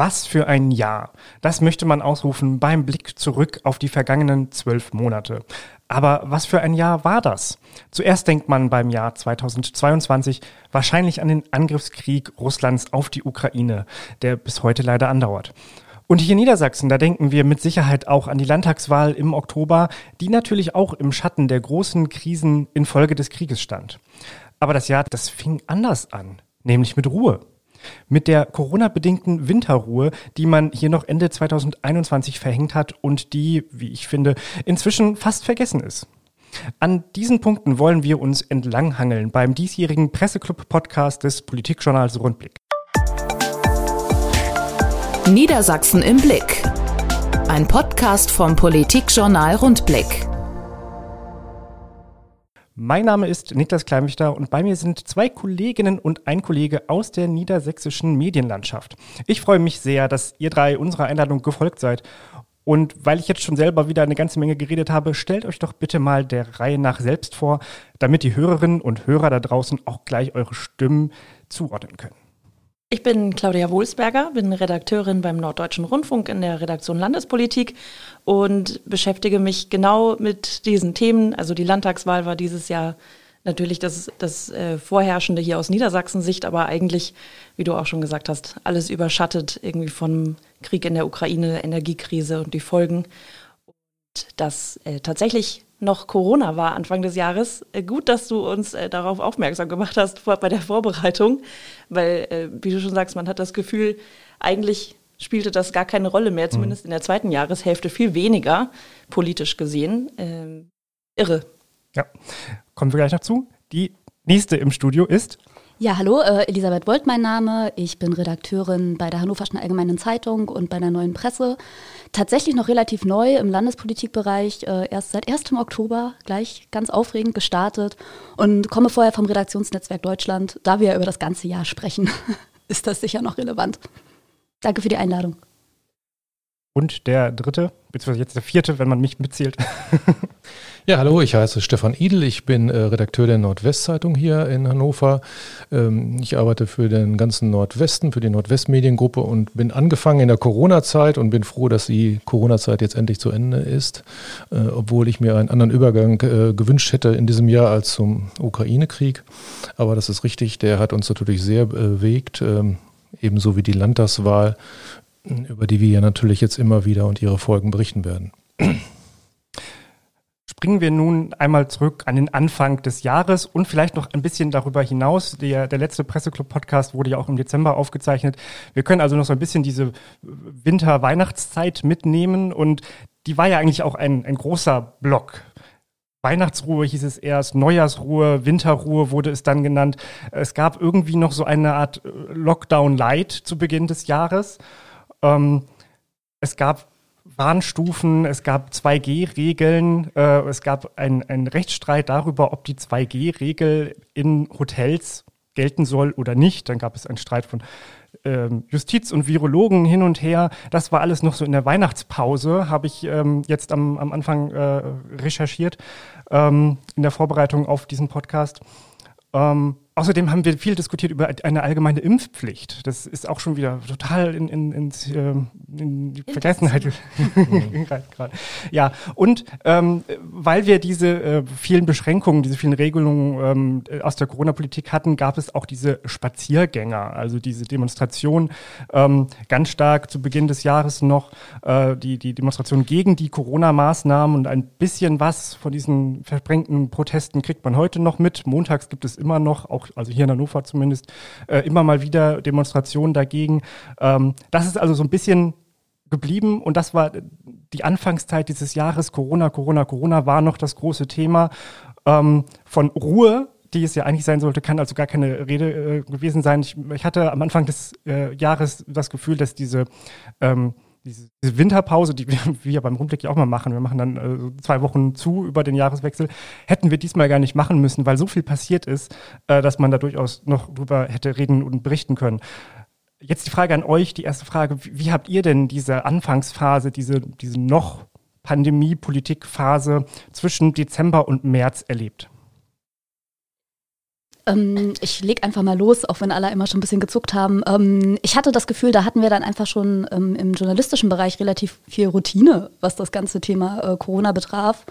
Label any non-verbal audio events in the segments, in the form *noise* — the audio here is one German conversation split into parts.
Was für ein Jahr. Das möchte man ausrufen beim Blick zurück auf die vergangenen zwölf Monate. Aber was für ein Jahr war das? Zuerst denkt man beim Jahr 2022 wahrscheinlich an den Angriffskrieg Russlands auf die Ukraine, der bis heute leider andauert. Und hier in Niedersachsen, da denken wir mit Sicherheit auch an die Landtagswahl im Oktober, die natürlich auch im Schatten der großen Krisen infolge des Krieges stand. Aber das Jahr, das fing anders an, nämlich mit Ruhe. Mit der Corona-bedingten Winterruhe, die man hier noch Ende 2021 verhängt hat und die, wie ich finde, inzwischen fast vergessen ist. An diesen Punkten wollen wir uns entlanghangeln beim diesjährigen Presseclub-Podcast des Politikjournals Rundblick. Niedersachsen im Blick. Ein Podcast vom Politikjournal Rundblick. Mein Name ist Niklas Kleinwichter und bei mir sind zwei Kolleginnen und ein Kollege aus der niedersächsischen Medienlandschaft. Ich freue mich sehr, dass ihr drei unserer Einladung gefolgt seid. Und weil ich jetzt schon selber wieder eine ganze Menge geredet habe, stellt euch doch bitte mal der Reihe nach selbst vor, damit die Hörerinnen und Hörer da draußen auch gleich eure Stimmen zuordnen können. Ich bin Claudia Wohlsberger, bin Redakteurin beim Norddeutschen Rundfunk in der Redaktion Landespolitik und beschäftige mich genau mit diesen Themen. Also die Landtagswahl war dieses Jahr natürlich das, das äh, Vorherrschende hier aus Niedersachsen-Sicht, aber eigentlich, wie du auch schon gesagt hast, alles überschattet irgendwie vom Krieg in der Ukraine, Energiekrise und die Folgen. Und dass äh, tatsächlich noch Corona war Anfang des Jahres. Äh, gut, dass du uns äh, darauf aufmerksam gemacht hast vor, bei der Vorbereitung, weil, äh, wie du schon sagst, man hat das Gefühl, eigentlich spielte das gar keine Rolle mehr, zumindest mhm. in der zweiten Jahreshälfte viel weniger, politisch gesehen. Ähm, irre. Ja, kommen wir gleich noch zu. Die nächste im Studio ist ja, hallo, äh, Elisabeth Wolt mein Name. Ich bin Redakteurin bei der Hannoverschen Allgemeinen Zeitung und bei der Neuen Presse. Tatsächlich noch relativ neu im Landespolitikbereich, äh, erst seit 1. Oktober, gleich ganz aufregend gestartet und komme vorher vom Redaktionsnetzwerk Deutschland. Da wir ja über das ganze Jahr sprechen, *laughs* ist das sicher noch relevant. Danke für die Einladung. Und der dritte, beziehungsweise jetzt der vierte, wenn man mich mitzählt. *laughs* Ja, hallo, ich heiße Stefan Idel, ich bin äh, Redakteur der Nordwestzeitung hier in Hannover. Ähm, ich arbeite für den ganzen Nordwesten, für die Nordwestmediengruppe und bin angefangen in der Corona-Zeit und bin froh, dass die Corona-Zeit jetzt endlich zu Ende ist, äh, obwohl ich mir einen anderen Übergang äh, gewünscht hätte in diesem Jahr als zum Ukraine-Krieg. Aber das ist richtig, der hat uns natürlich sehr bewegt, ähm, ebenso wie die Landtagswahl, über die wir ja natürlich jetzt immer wieder und ihre Folgen berichten werden. Springen wir nun einmal zurück an den Anfang des Jahres und vielleicht noch ein bisschen darüber hinaus. Der, der letzte Presseclub-Podcast wurde ja auch im Dezember aufgezeichnet. Wir können also noch so ein bisschen diese Winter-Weihnachtszeit mitnehmen und die war ja eigentlich auch ein, ein großer Block. Weihnachtsruhe hieß es erst, Neujahrsruhe, Winterruhe wurde es dann genannt. Es gab irgendwie noch so eine Art Lockdown Light zu Beginn des Jahres. Ähm, es gab Warnstufen, es gab 2G-Regeln, äh, es gab einen Rechtsstreit darüber, ob die 2G-Regel in Hotels gelten soll oder nicht. Dann gab es einen Streit von ähm, Justiz und Virologen hin und her. Das war alles noch so in der Weihnachtspause, habe ich ähm, jetzt am, am Anfang äh, recherchiert, ähm, in der Vorbereitung auf diesen Podcast. Ähm, Außerdem haben wir viel diskutiert über eine allgemeine Impfpflicht. Das ist auch schon wieder total in, in, in, ähm, in die Vergessenheit *laughs* *laughs* gerade. Ja, und ähm, weil wir diese äh, vielen Beschränkungen, diese vielen Regelungen ähm, aus der Corona-Politik hatten, gab es auch diese Spaziergänger, also diese Demonstration ähm, ganz stark zu Beginn des Jahres noch, äh, die, die Demonstration gegen die Corona-Maßnahmen und ein bisschen was von diesen versprengten Protesten kriegt man heute noch mit. Montags gibt es immer noch auch also hier in Hannover zumindest, äh, immer mal wieder Demonstrationen dagegen. Ähm, das ist also so ein bisschen geblieben und das war die Anfangszeit dieses Jahres. Corona, Corona, Corona war noch das große Thema. Ähm, von Ruhe die es ja eigentlich sein sollte, kann also gar keine Rede äh, gewesen sein. Ich, ich, hatte am Anfang des äh, Jahres das Gefühl, dass diese ähm, diese, diese Winterpause, die wir, *laughs* wir beim Rundblick ja auch mal machen, wir machen dann äh, zwei Wochen zu über den Jahreswechsel, hätten wir diesmal gar nicht machen müssen, weil so viel passiert ist, äh, dass man da durchaus noch drüber hätte reden und berichten können. Jetzt die Frage an euch, die erste Frage, wie, wie habt ihr denn diese Anfangsphase, diese, diese noch Pandemie-Politikphase zwischen Dezember und März erlebt? Ähm, ich leg einfach mal los, auch wenn alle immer schon ein bisschen gezuckt haben. Ähm, ich hatte das Gefühl, da hatten wir dann einfach schon ähm, im journalistischen Bereich relativ viel Routine, was das ganze Thema äh, Corona betraf.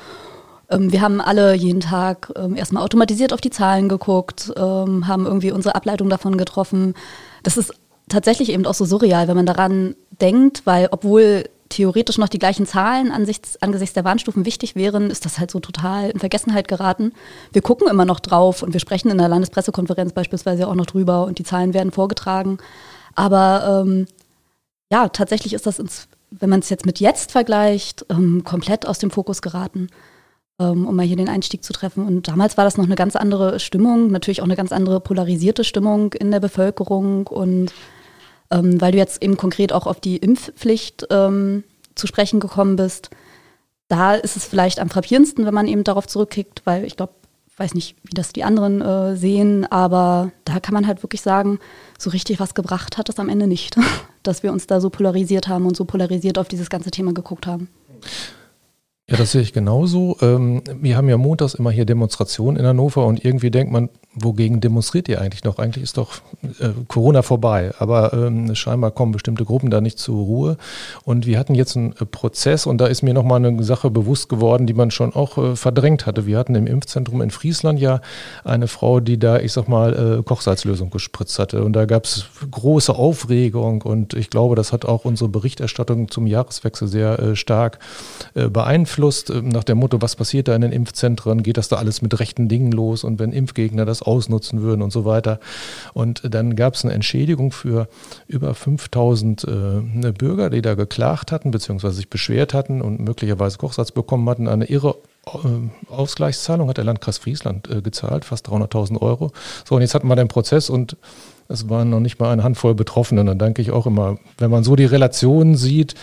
Ähm, wir haben alle jeden Tag ähm, erstmal automatisiert auf die Zahlen geguckt, ähm, haben irgendwie unsere Ableitung davon getroffen. Das ist tatsächlich eben auch so surreal, wenn man daran denkt, weil obwohl theoretisch noch die gleichen Zahlen angesichts, angesichts der Warnstufen wichtig wären, ist das halt so total in Vergessenheit geraten. Wir gucken immer noch drauf und wir sprechen in der Landespressekonferenz beispielsweise auch noch drüber und die Zahlen werden vorgetragen. Aber ähm, ja, tatsächlich ist das, ins, wenn man es jetzt mit jetzt vergleicht, ähm, komplett aus dem Fokus geraten, ähm, um mal hier den Einstieg zu treffen. Und damals war das noch eine ganz andere Stimmung, natürlich auch eine ganz andere polarisierte Stimmung in der Bevölkerung und ähm, weil du jetzt eben konkret auch auf die Impfpflicht ähm, zu sprechen gekommen bist, da ist es vielleicht am frappierendsten, wenn man eben darauf zurückkickt, weil ich glaube, weiß nicht, wie das die anderen äh, sehen, aber da kann man halt wirklich sagen, so richtig was gebracht hat es am Ende nicht, *laughs* dass wir uns da so polarisiert haben und so polarisiert auf dieses ganze Thema geguckt haben. Ja, das sehe ich genauso. Ähm, wir haben ja montags immer hier Demonstrationen in Hannover und irgendwie denkt man, wogegen demonstriert ihr eigentlich noch? Eigentlich ist doch äh, Corona vorbei, aber ähm, scheinbar kommen bestimmte Gruppen da nicht zur Ruhe. Und wir hatten jetzt einen äh, Prozess und da ist mir nochmal eine Sache bewusst geworden, die man schon auch äh, verdrängt hatte. Wir hatten im Impfzentrum in Friesland ja eine Frau, die da, ich sag mal, Kochsalzlösung gespritzt hatte. Und da gab es große Aufregung und ich glaube, das hat auch unsere Berichterstattung zum Jahreswechsel sehr stark äh, beeinflusst. Ähm, nach dem Motto, was passiert da in den Impfzentren? Geht das da alles mit rechten Dingen los? Und wenn Impfgegner das ausnutzen würden und so weiter. Und dann gab es eine Entschädigung für über 5000 äh, ne, Bürger, die da geklagt hatten, beziehungsweise sich beschwert hatten und möglicherweise Kochsatz bekommen hatten. Eine irre äh, Ausgleichszahlung hat der Landkreis Friesland äh, gezahlt, fast 300.000 Euro. So, und jetzt hatten wir den Prozess und es waren noch nicht mal eine Handvoll Betroffene. Dann denke ich auch immer, wenn man so die Relationen sieht,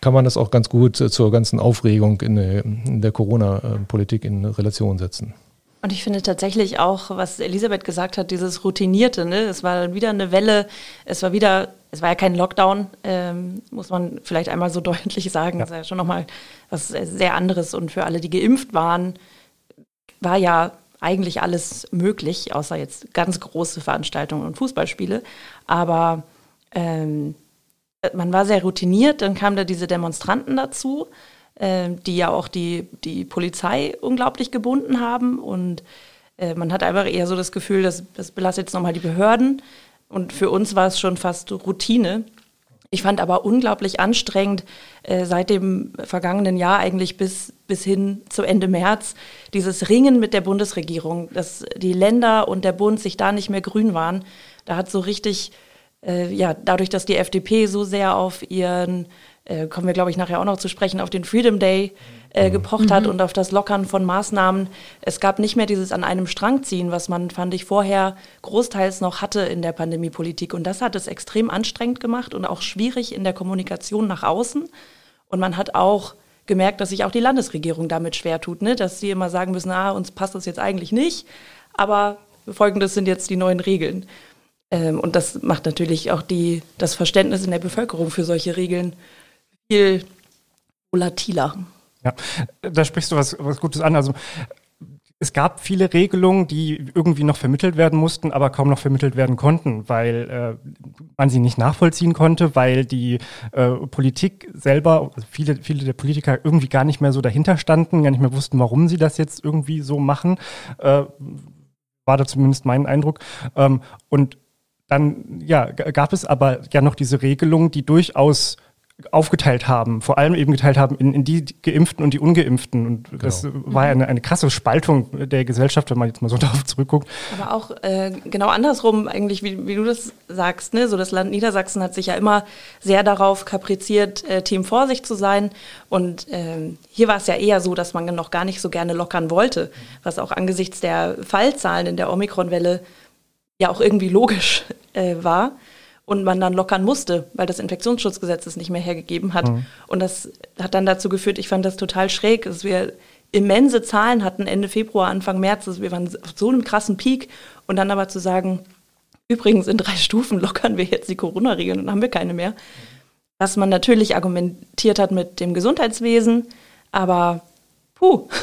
kann man das auch ganz gut äh, zur ganzen Aufregung in der, Corona-Politik in Relation setzen. Und ich finde tatsächlich auch, was Elisabeth gesagt hat, dieses Routinierte, ne? es war wieder eine Welle, es war wieder, es war ja kein Lockdown, ähm, muss man vielleicht einmal so *laughs* deutlich sagen, ja. das ist ja schon nochmal was sehr anderes. Und für alle, die geimpft waren, war ja eigentlich alles möglich, außer jetzt ganz große Veranstaltungen und Fußballspiele. Aber ähm, man war sehr routiniert, dann kamen da diese Demonstranten dazu äh, die ja auch die, die Polizei unglaublich gebunden haben. Und äh, man hat einfach eher so das Gefühl, dass das belastet jetzt nochmal die Behörden. Und für uns war es schon fast Routine. Ich fand aber unglaublich anstrengend, äh, seit dem vergangenen Jahr eigentlich bis, bis hin zu Ende März, dieses Ringen mit der Bundesregierung, dass die Länder und der Bund sich da nicht mehr grün waren. Da hat so richtig, äh, ja, dadurch, dass die FDP so sehr auf ihren äh, kommen wir, glaube ich, nachher auch noch zu sprechen, auf den Freedom Day äh, mhm. gepocht hat mhm. und auf das Lockern von Maßnahmen. Es gab nicht mehr dieses an einem Strang ziehen, was man, fand ich, vorher großteils noch hatte in der Pandemiepolitik. Und das hat es extrem anstrengend gemacht und auch schwierig in der Kommunikation nach außen. Und man hat auch gemerkt, dass sich auch die Landesregierung damit schwer tut, ne? dass sie immer sagen müssen, ah, uns passt das jetzt eigentlich nicht, aber folgendes sind jetzt die neuen Regeln. Ähm, und das macht natürlich auch die, das Verständnis in der Bevölkerung für solche Regeln viel volatiler. Ja, da sprichst du was, was Gutes an. Also es gab viele Regelungen, die irgendwie noch vermittelt werden mussten, aber kaum noch vermittelt werden konnten, weil äh, man sie nicht nachvollziehen konnte, weil die äh, Politik selber, also viele, viele der Politiker irgendwie gar nicht mehr so dahinter standen, gar nicht mehr wussten, warum sie das jetzt irgendwie so machen. Äh, war da zumindest mein Eindruck. Ähm, und dann ja, gab es aber ja noch diese Regelung, die durchaus aufgeteilt haben, vor allem eben geteilt haben in, in die Geimpften und die Ungeimpften. Und genau. das war ja eine, eine krasse Spaltung der Gesellschaft, wenn man jetzt mal so *laughs* darauf zurückguckt. Aber auch äh, genau andersrum eigentlich, wie, wie du das sagst, ne? so das Land Niedersachsen hat sich ja immer sehr darauf kapriziert, äh, Team Vorsicht zu sein. Und äh, hier war es ja eher so, dass man noch gar nicht so gerne lockern wollte, was auch angesichts der Fallzahlen in der Omikron-Welle ja auch irgendwie logisch äh, war und man dann lockern musste, weil das Infektionsschutzgesetz es nicht mehr hergegeben hat. Mhm. Und das hat dann dazu geführt, ich fand das total schräg, dass wir immense Zahlen hatten Ende Februar, Anfang März. Also wir waren auf so einem krassen Peak und dann aber zu sagen, übrigens in drei *laughs* Stufen lockern wir jetzt die Corona-Regeln und dann haben wir keine mehr. Dass man natürlich argumentiert hat mit dem Gesundheitswesen, aber puh. *laughs*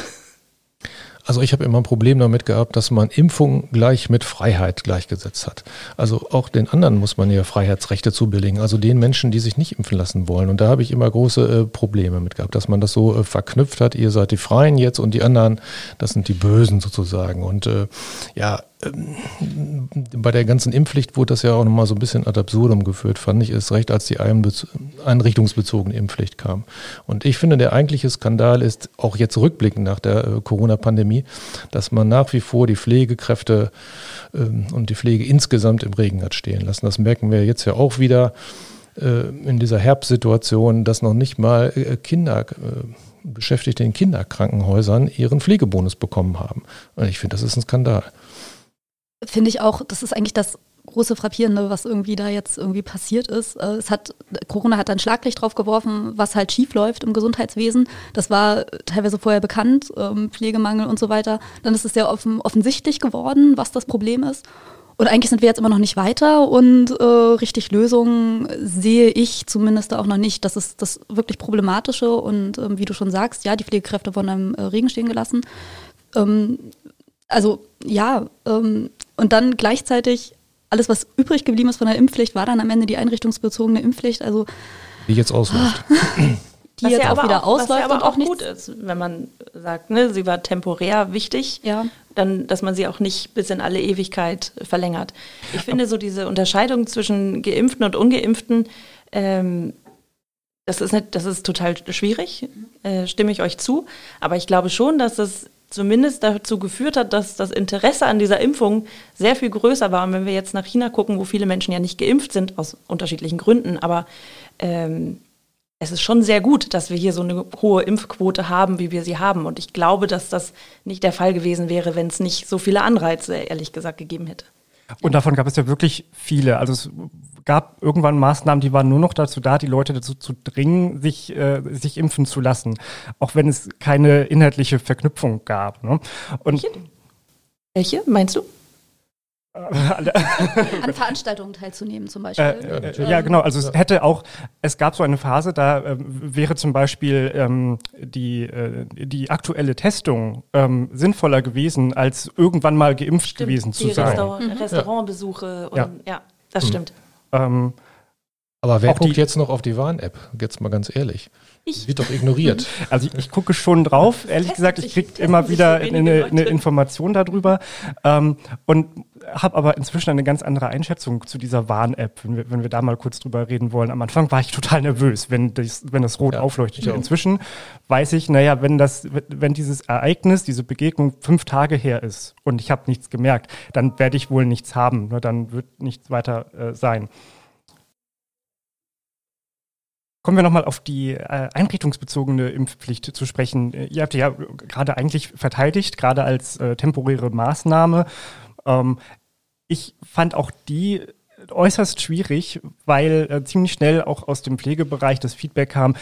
Also ich habe immer ein Problem damit gehabt, dass man Impfung gleich mit Freiheit gleichgesetzt hat. Also auch den anderen muss man ja Freiheitsrechte zubilligen, also den Menschen, die sich nicht impfen lassen wollen. Und da habe ich immer große äh, Probleme mit gehabt, dass man das so äh, verknüpft hat, ihr seid die Freien jetzt und die anderen, das sind die Bösen sozusagen. Und äh, ja, bei der ganzen Impfpflicht wurde das ja auch nochmal so ein bisschen ad absurdum geführt, fand ich es recht, als die einrichtungsbezogene Impfpflicht kam. Und ich finde, der eigentliche Skandal ist auch jetzt rückblickend nach der äh, Corona-Pandemie, dass man nach wie vor die Pflegekräfte ähm, und die Pflege insgesamt im Regen hat stehen lassen. Das merken wir jetzt ja auch wieder äh, in dieser Herbstsituation, dass noch nicht mal äh, Kinder Beschäftigte in Kinderkrankenhäusern ihren Pflegebonus bekommen haben. Und ich finde, das ist ein Skandal finde ich auch, das ist eigentlich das große Frappierende, was irgendwie da jetzt irgendwie passiert ist. Äh, es hat, Corona hat ein Schlaglicht drauf geworfen, was halt schief läuft im Gesundheitswesen. Das war teilweise vorher bekannt, ähm, Pflegemangel und so weiter. Dann ist es sehr offen, offensichtlich geworden, was das Problem ist. Und eigentlich sind wir jetzt immer noch nicht weiter und äh, richtig Lösungen sehe ich zumindest auch noch nicht. Das ist das wirklich Problematische und ähm, wie du schon sagst, ja, die Pflegekräfte wurden im äh, Regen stehen gelassen. Ähm, also ja, ähm, und dann gleichzeitig alles, was übrig geblieben ist von der Impfpflicht, war dann am Ende die einrichtungsbezogene Impfpflicht. Also die jetzt ausläuft. die was jetzt ja auch wieder auch, ausläuft was ja aber und auch, auch gut ist, wenn man sagt, ne, sie war temporär wichtig, ja. dann, dass man sie auch nicht bis in alle Ewigkeit verlängert. Ich finde so diese Unterscheidung zwischen Geimpften und Ungeimpften, ähm, das ist, nicht, das ist total schwierig, äh, stimme ich euch zu. Aber ich glaube schon, dass es zumindest dazu geführt hat, dass das Interesse an dieser Impfung sehr viel größer war. Und wenn wir jetzt nach China gucken, wo viele Menschen ja nicht geimpft sind, aus unterschiedlichen Gründen, aber ähm, es ist schon sehr gut, dass wir hier so eine hohe Impfquote haben, wie wir sie haben. Und ich glaube, dass das nicht der Fall gewesen wäre, wenn es nicht so viele Anreize, ehrlich gesagt, gegeben hätte. Und davon gab es ja wirklich viele. Also es gab irgendwann Maßnahmen, die waren nur noch dazu da, die Leute dazu zu dringen, sich, äh, sich impfen zu lassen. Auch wenn es keine inhaltliche Verknüpfung gab. Ne? Und Welche? Welche meinst du? *laughs* An Veranstaltungen teilzunehmen zum Beispiel. Äh, äh, ja, genau. Also es hätte auch, es gab so eine Phase, da äh, wäre zum Beispiel ähm, die, äh, die aktuelle Testung ähm, sinnvoller gewesen, als irgendwann mal geimpft stimmt, gewesen zu sein. Restaurant, mhm. Restaurantbesuche und ja, ja das mhm. stimmt. Ähm, aber wer guckt jetzt noch auf die Warn-App? Jetzt mal ganz ehrlich. Ich. Wird doch ignoriert. *laughs* Also ich, ich gucke schon drauf. Ehrlich gesagt, ich kriege immer wieder eine, eine, Information darüber ähm, und habe aber inzwischen eine ganz andere Einschätzung zu dieser Warn-App, wenn wir, wenn wir da mal kurz drüber reden wollen. Am Anfang war ich total nervös, wenn das, wenn das rot ja, aufleuchtet. Inzwischen weiß ich, naja, wenn das, wenn dieses Ereignis, diese Begegnung fünf Tage her ist und ich habe nichts gemerkt, dann werde ich wohl nichts haben. Ne? Dann wird nichts weiter äh, sein. Kommen wir nochmal auf die äh, einrichtungsbezogene Impfpflicht zu sprechen. Äh, ihr habt ja gerade eigentlich verteidigt, gerade als äh, temporäre Maßnahme. Ähm, ich fand auch die äußerst schwierig, weil äh, ziemlich schnell auch aus dem Pflegebereich das Feedback kam,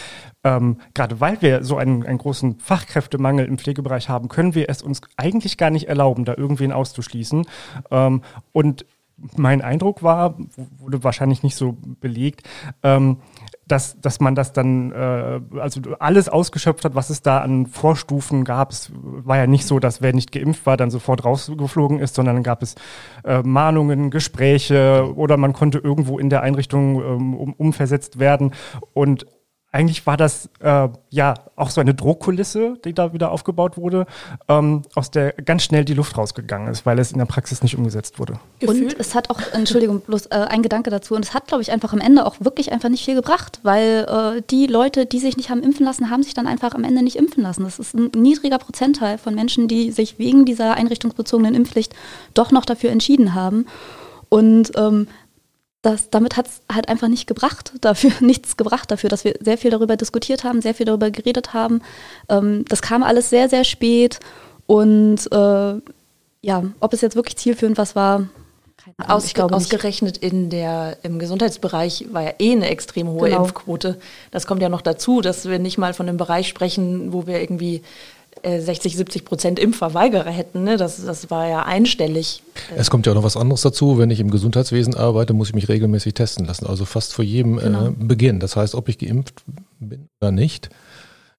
ähm, gerade weil wir so einen, einen großen Fachkräftemangel im Pflegebereich haben, können wir es uns eigentlich gar nicht erlauben, da irgendwen auszuschließen. Ähm, und mein Eindruck war, wurde wahrscheinlich nicht so belegt, ähm, dass, dass man das dann, äh, also alles ausgeschöpft hat, was es da an Vorstufen gab. Es war ja nicht so, dass wer nicht geimpft war, dann sofort rausgeflogen ist, sondern dann gab es äh, Mahnungen, Gespräche oder man konnte irgendwo in der Einrichtung ähm, um, umversetzt werden. Und eigentlich war das äh, ja auch so eine Drohkulisse, die da wieder aufgebaut wurde, ähm, aus der ganz schnell die Luft rausgegangen ist, weil es in der Praxis nicht umgesetzt wurde. Und es hat auch, Entschuldigung, bloß äh, ein Gedanke dazu, und es hat, glaube ich, einfach am Ende auch wirklich einfach nicht viel gebracht, weil äh, die Leute, die sich nicht haben impfen lassen, haben sich dann einfach am Ende nicht impfen lassen. Das ist ein niedriger Prozentteil von Menschen, die sich wegen dieser einrichtungsbezogenen Impfpflicht doch noch dafür entschieden haben. Und ähm, das, damit hat es halt einfach nicht gebracht, *laughs* dafür, nichts gebracht dafür, dass wir sehr viel darüber diskutiert haben, sehr viel darüber geredet haben. Ähm, das kam alles sehr, sehr spät und äh, ja, ob es jetzt wirklich zielführend was war, keine Aus, ausgerechnet in der, im Gesundheitsbereich war ja eh eine extrem hohe genau. Impfquote. Das kommt ja noch dazu, dass wir nicht mal von einem Bereich sprechen, wo wir irgendwie 60, äh, 70 Prozent Impfverweigerer hätten. Ne? Das, das war ja einstellig. Es kommt ja auch noch was anderes dazu. Wenn ich im Gesundheitswesen arbeite, muss ich mich regelmäßig testen lassen. Also fast vor jedem äh, genau. äh, Beginn. Das heißt, ob ich geimpft bin oder nicht.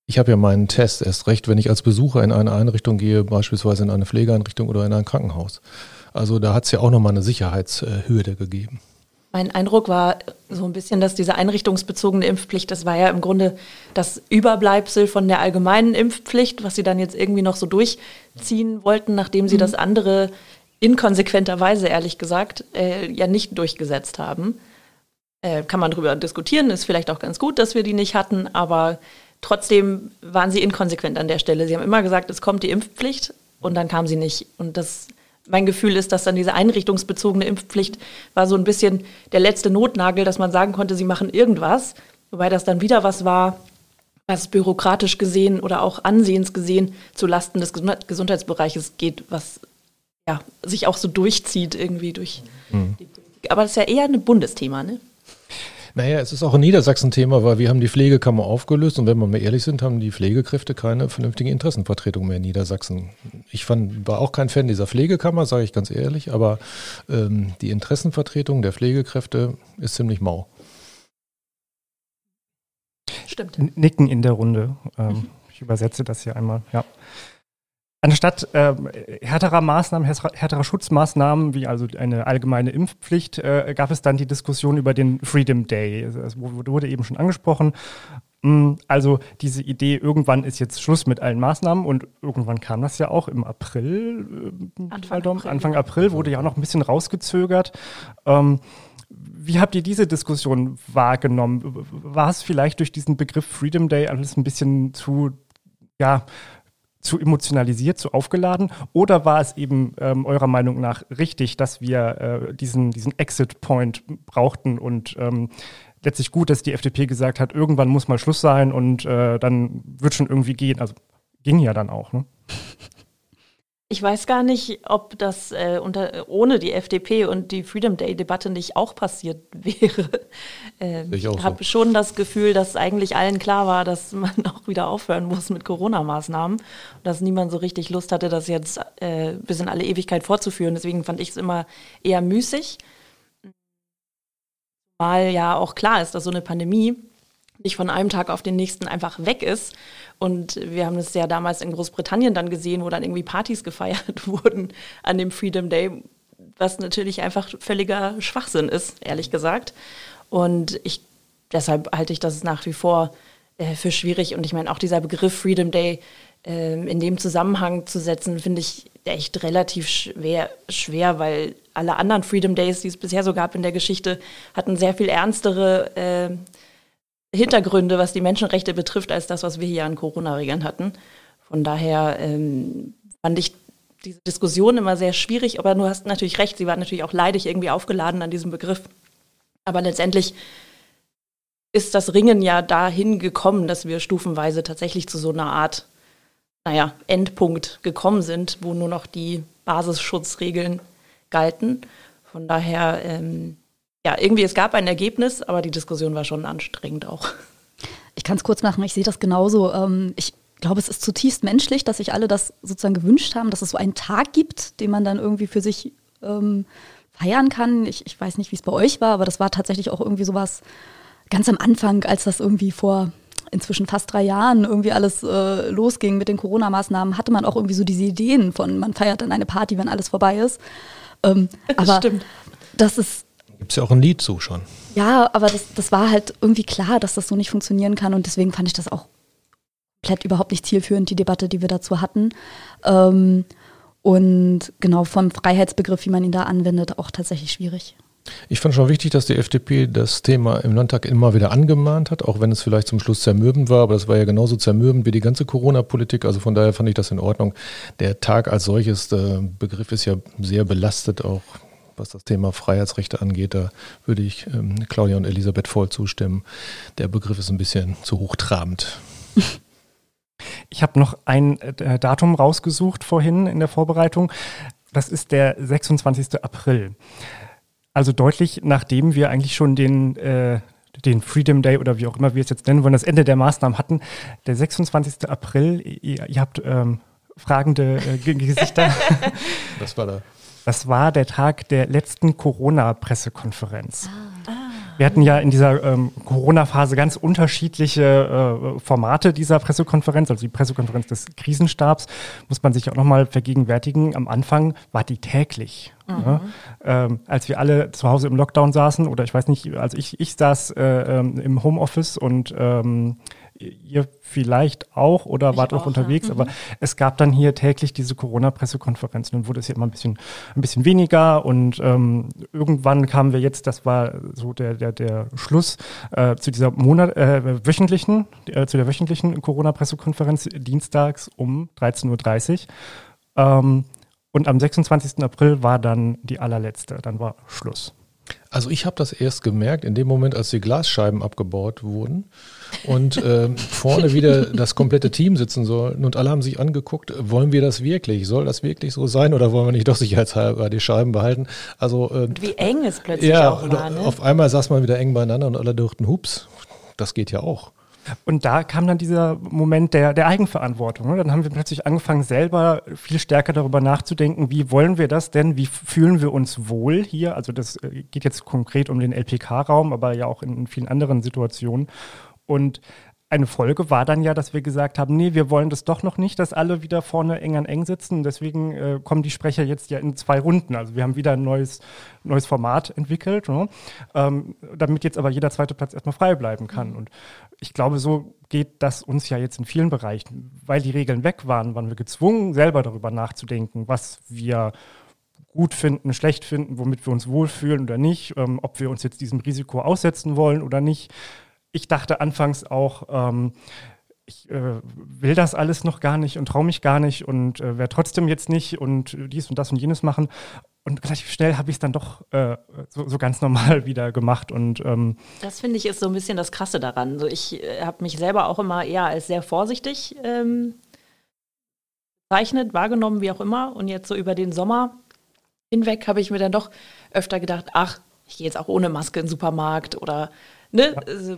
Ich habe ja meinen Test erst recht, wenn ich als Besucher in eine Einrichtung gehe, beispielsweise in eine Pflegeeinrichtung oder in ein Krankenhaus. Also da hat es ja auch nochmal eine Sicherheitshürde gegeben. Mein Eindruck war so ein bisschen, dass diese einrichtungsbezogene Impfpflicht, das war ja im Grunde das Überbleibsel von der allgemeinen Impfpflicht, was sie dann jetzt irgendwie noch so durchziehen wollten, nachdem sie mhm. das andere inkonsequenterweise, ehrlich gesagt, äh, ja nicht durchgesetzt haben. Äh, kann man darüber diskutieren, ist vielleicht auch ganz gut, dass wir die nicht hatten, aber trotzdem waren sie inkonsequent an der Stelle. Sie haben immer gesagt, es kommt die Impfpflicht und dann kam sie nicht. Und das mein Gefühl ist, dass dann diese einrichtungsbezogene Impfpflicht war so ein bisschen der letzte Notnagel, dass man sagen konnte, sie machen irgendwas, wobei das dann wieder was war, was bürokratisch gesehen oder auch ansehens gesehen zu Lasten des Gesundheitsbereiches geht, was ja, sich auch so durchzieht irgendwie durch mhm. die Politik. Aber das ist ja eher ein Bundesthema, ne? Naja, es ist auch ein Niedersachsen-Thema, weil wir haben die Pflegekammer aufgelöst und wenn wir mal ehrlich sind, haben die Pflegekräfte keine vernünftige Interessenvertretung mehr in Niedersachsen. Ich fand, war auch kein Fan dieser Pflegekammer, sage ich ganz ehrlich, aber ähm, die Interessenvertretung der Pflegekräfte ist ziemlich mau. Stimmt. Nicken in der Runde. Ähm, mhm. Ich übersetze das hier einmal, ja. Anstatt äh, härterer Maßnahmen, härterer Schutzmaßnahmen, wie also eine allgemeine Impfpflicht, äh, gab es dann die Diskussion über den Freedom Day. Das wurde eben schon angesprochen. Mm, also diese Idee, irgendwann ist jetzt Schluss mit allen Maßnahmen und irgendwann kam das ja auch im April. Äh, Anfang, April. Anfang April wurde ja auch noch ein bisschen rausgezögert. Ähm, wie habt ihr diese Diskussion wahrgenommen? War es vielleicht durch diesen Begriff Freedom Day alles ein bisschen zu, ja, zu emotionalisiert, zu aufgeladen? Oder war es eben ähm, eurer Meinung nach richtig, dass wir äh, diesen, diesen Exit-Point brauchten und ähm, letztlich gut, dass die FDP gesagt hat, irgendwann muss mal Schluss sein und äh, dann wird schon irgendwie gehen. Also ging ja dann auch, ne? Ich weiß gar nicht, ob das äh, unter, ohne die FDP und die Freedom Day-Debatte nicht auch passiert *laughs* wäre. Ähm, ich habe so. schon das Gefühl, dass eigentlich allen klar war, dass man *laughs* auch wieder aufhören muss mit Corona-Maßnahmen und dass niemand so richtig Lust hatte, das jetzt äh, bis in alle Ewigkeit fortzuführen. Deswegen fand ich es immer eher müßig. Weil ja auch klar ist, dass so eine Pandemie nicht von einem Tag auf den nächsten einfach weg ist und wir haben es ja damals in Großbritannien dann gesehen, wo dann irgendwie Partys *laughs* gefeiert wurden an dem Freedom Day, was natürlich einfach völliger Schwachsinn ist, ehrlich gesagt. Und ich, deshalb halte ich das nach wie vor äh, für schwierig. Und ich meine, auch dieser Begriff Freedom Day äh, in dem Zusammenhang zu setzen, finde ich echt relativ schwer, schwer, weil alle anderen Freedom Days, die es bisher so gab in der Geschichte, hatten sehr viel ernstere äh, Hintergründe, was die Menschenrechte betrifft, als das, was wir hier an Corona-Regeln hatten. Von daher ähm, fand ich diese Diskussion immer sehr schwierig, aber du hast natürlich recht, sie war natürlich auch leidig irgendwie aufgeladen an diesem Begriff. Aber letztendlich ist das Ringen ja dahin gekommen, dass wir stufenweise tatsächlich zu so einer Art, naja, Endpunkt gekommen sind, wo nur noch die Basisschutzregeln galten. Von daher ähm, ja, irgendwie, es gab ein Ergebnis, aber die Diskussion war schon anstrengend auch. Ich kann es kurz machen, ich sehe das genauso. Ähm, ich glaube, es ist zutiefst menschlich, dass sich alle das sozusagen gewünscht haben, dass es so einen Tag gibt, den man dann irgendwie für sich ähm, feiern kann. Ich, ich weiß nicht, wie es bei euch war, aber das war tatsächlich auch irgendwie sowas ganz am Anfang, als das irgendwie vor inzwischen fast drei Jahren irgendwie alles äh, losging mit den Corona-Maßnahmen, hatte man auch irgendwie so diese Ideen von, man feiert dann eine Party, wenn alles vorbei ist. Ähm, *laughs* aber Stimmt. das ist Gibt es ja auch ein Lied zu schon. Ja, aber das, das war halt irgendwie klar, dass das so nicht funktionieren kann und deswegen fand ich das auch komplett überhaupt nicht zielführend, die Debatte, die wir dazu hatten. Ähm, und genau vom Freiheitsbegriff, wie man ihn da anwendet, auch tatsächlich schwierig. Ich fand schon wichtig, dass die FDP das Thema im Landtag immer wieder angemahnt hat, auch wenn es vielleicht zum Schluss zermürbend war, aber das war ja genauso zermürbend wie die ganze Corona-Politik. Also von daher fand ich das in Ordnung. Der Tag als solches, der Begriff ist ja sehr belastet, auch was das Thema Freiheitsrechte angeht. Da würde ich ähm, Claudia und Elisabeth voll zustimmen. Der Begriff ist ein bisschen zu hochtrabend. Ich habe noch ein äh, Datum rausgesucht vorhin in der Vorbereitung. Das ist der 26. April. Also deutlich nachdem wir eigentlich schon den, äh, den Freedom Day oder wie auch immer wir es jetzt nennen wollen, das Ende der Maßnahmen hatten. Der 26. April, ihr, ihr habt ähm, fragende äh, Gesichter. Was war da? Das war der Tag der letzten Corona-Pressekonferenz. Ah. Wir hatten ja in dieser ähm, Corona-Phase ganz unterschiedliche äh, Formate dieser Pressekonferenz, also die Pressekonferenz des Krisenstabs, muss man sich auch nochmal vergegenwärtigen. Am Anfang war die täglich. Mhm. Ja? Ähm, als wir alle zu Hause im Lockdown saßen, oder ich weiß nicht, also ich, ich saß äh, ähm, im Homeoffice und ähm, ihr vielleicht auch oder ich wart auch, auch unterwegs, ja. mhm. aber es gab dann hier täglich diese Corona-Pressekonferenzen und wurde es hier immer ein bisschen, ein bisschen weniger und ähm, irgendwann kamen wir jetzt, das war so der, der, der Schluss äh, zu dieser Monat, äh, wöchentlichen, äh, zu der wöchentlichen Corona-Pressekonferenz dienstags um 13.30 Uhr. Ähm, und am 26. April war dann die allerletzte, dann war Schluss. Also ich habe das erst gemerkt in dem Moment, als die Glasscheiben abgebaut wurden und äh, vorne wieder das komplette Team sitzen sollten und alle haben sich angeguckt, wollen wir das wirklich? Soll das wirklich so sein oder wollen wir nicht doch sicherheitshalber die Scheiben behalten? Also äh, wie eng es plötzlich ja, auch war. Ne? Auf einmal saß man wieder eng beieinander und alle dachten, hups, das geht ja auch. Und da kam dann dieser Moment der, der Eigenverantwortung. Ne? Dann haben wir plötzlich angefangen, selber viel stärker darüber nachzudenken, wie wollen wir das denn, wie fühlen wir uns wohl hier? Also das äh, geht jetzt konkret um den LPK-Raum, aber ja auch in vielen anderen Situationen. Und eine Folge war dann ja, dass wir gesagt haben, nee, wir wollen das doch noch nicht, dass alle wieder vorne eng an eng sitzen. Deswegen äh, kommen die Sprecher jetzt ja in zwei Runden. Also wir haben wieder ein neues, neues Format entwickelt, ne? ähm, damit jetzt aber jeder zweite Platz erstmal frei bleiben kann. Mhm. Und ich glaube, so geht das uns ja jetzt in vielen Bereichen. Weil die Regeln weg waren, waren wir gezwungen, selber darüber nachzudenken, was wir gut finden, schlecht finden, womit wir uns wohlfühlen oder nicht, ähm, ob wir uns jetzt diesem Risiko aussetzen wollen oder nicht ich dachte anfangs auch, ähm, ich äh, will das alles noch gar nicht und traue mich gar nicht und äh, werde trotzdem jetzt nicht und dies und das und jenes machen. Und relativ schnell habe ich es dann doch äh, so, so, ganz normal *laughs* wieder gemacht. Und, ähm das finde ich ist so ein bisschen das Krasse daran. So, ich äh, habe mich selber auch immer eher als sehr vorsichtig ähm, bezeichnet, wahrgenommen, wie auch immer. Und jetzt so über den Sommer hinweg habe ich mir dann doch öfter gedacht, ach, ich gehe jetzt auch ohne Maske in den Supermarkt oder ne, ja. also,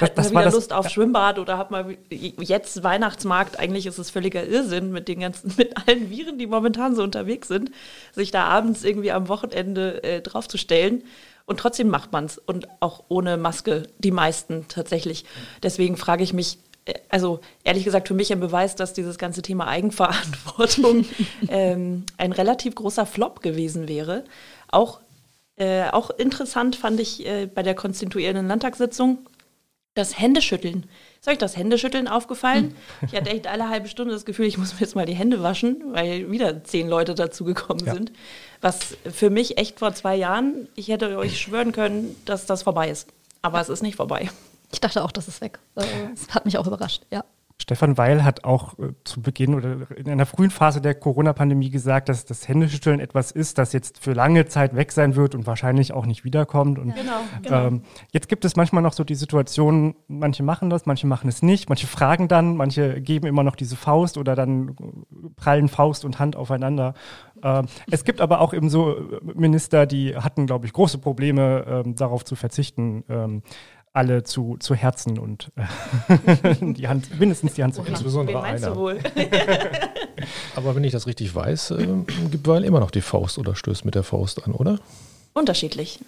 hat mal wieder Lust auf ja. Schwimmbad oder hat mal jetzt Weihnachtsmarkt, eigentlich ist es völliger Irrsinn mit den ganzen, *laughs* mit allen Viren, die momentan so unterwegs sind, sich da abends irgendwie am Wochenende äh, draufzustellen. Und trotzdem macht man es. Und auch ohne Maske, die meisten tatsächlich. Deswegen frage ich mich, äh, also ehrlich gesagt für mich ein Beweis, dass dieses ganze Thema Eigenverantwortung *laughs* ähm, ein relativ großer Flop gewesen wäre. Auch äh, auch interessant fand ich äh, bei der konstituierenden Landtagssitzung das Händeschütteln. Ist euch das Händeschütteln aufgefallen? Hm. Ich hatte echt alle halbe Stunde das Gefühl, ich muss mir jetzt mal die Hände waschen, weil wieder zehn Leute dazugekommen ja. sind. Was für mich echt vor zwei Jahren, ich hätte euch schwören können, dass das vorbei ist. Aber es ist nicht vorbei. Ich dachte auch, das ist weg. *laughs* Das hat mich auch überrascht, ja. Stefan Weil hat auch äh, zu Beginn oder in einer frühen Phase der Corona-Pandemie gesagt, dass das Händeschütteln etwas ist, das jetzt für lange Zeit weg sein wird und wahrscheinlich auch nicht wiederkommt. Und, genau, genau. Ähm, jetzt gibt es manchmal noch so die Situation, manche machen das, manche machen es nicht, manche fragen dann, manche geben immer noch diese Faust oder dann prallen Faust und Hand aufeinander. Ähm, es gibt aber auch eben so Minister, die hatten, glaube ich, große Probleme, ähm, darauf zu verzichten. Alle zu, zu Herzen und äh, *laughs* die Hand, mindestens die Hand zu Insbesondere einer. Wohl? *laughs* Aber wenn ich das richtig weiß, äh, gibt Weil immer noch die Faust oder stößt mit der Faust an, oder? Unterschiedlich.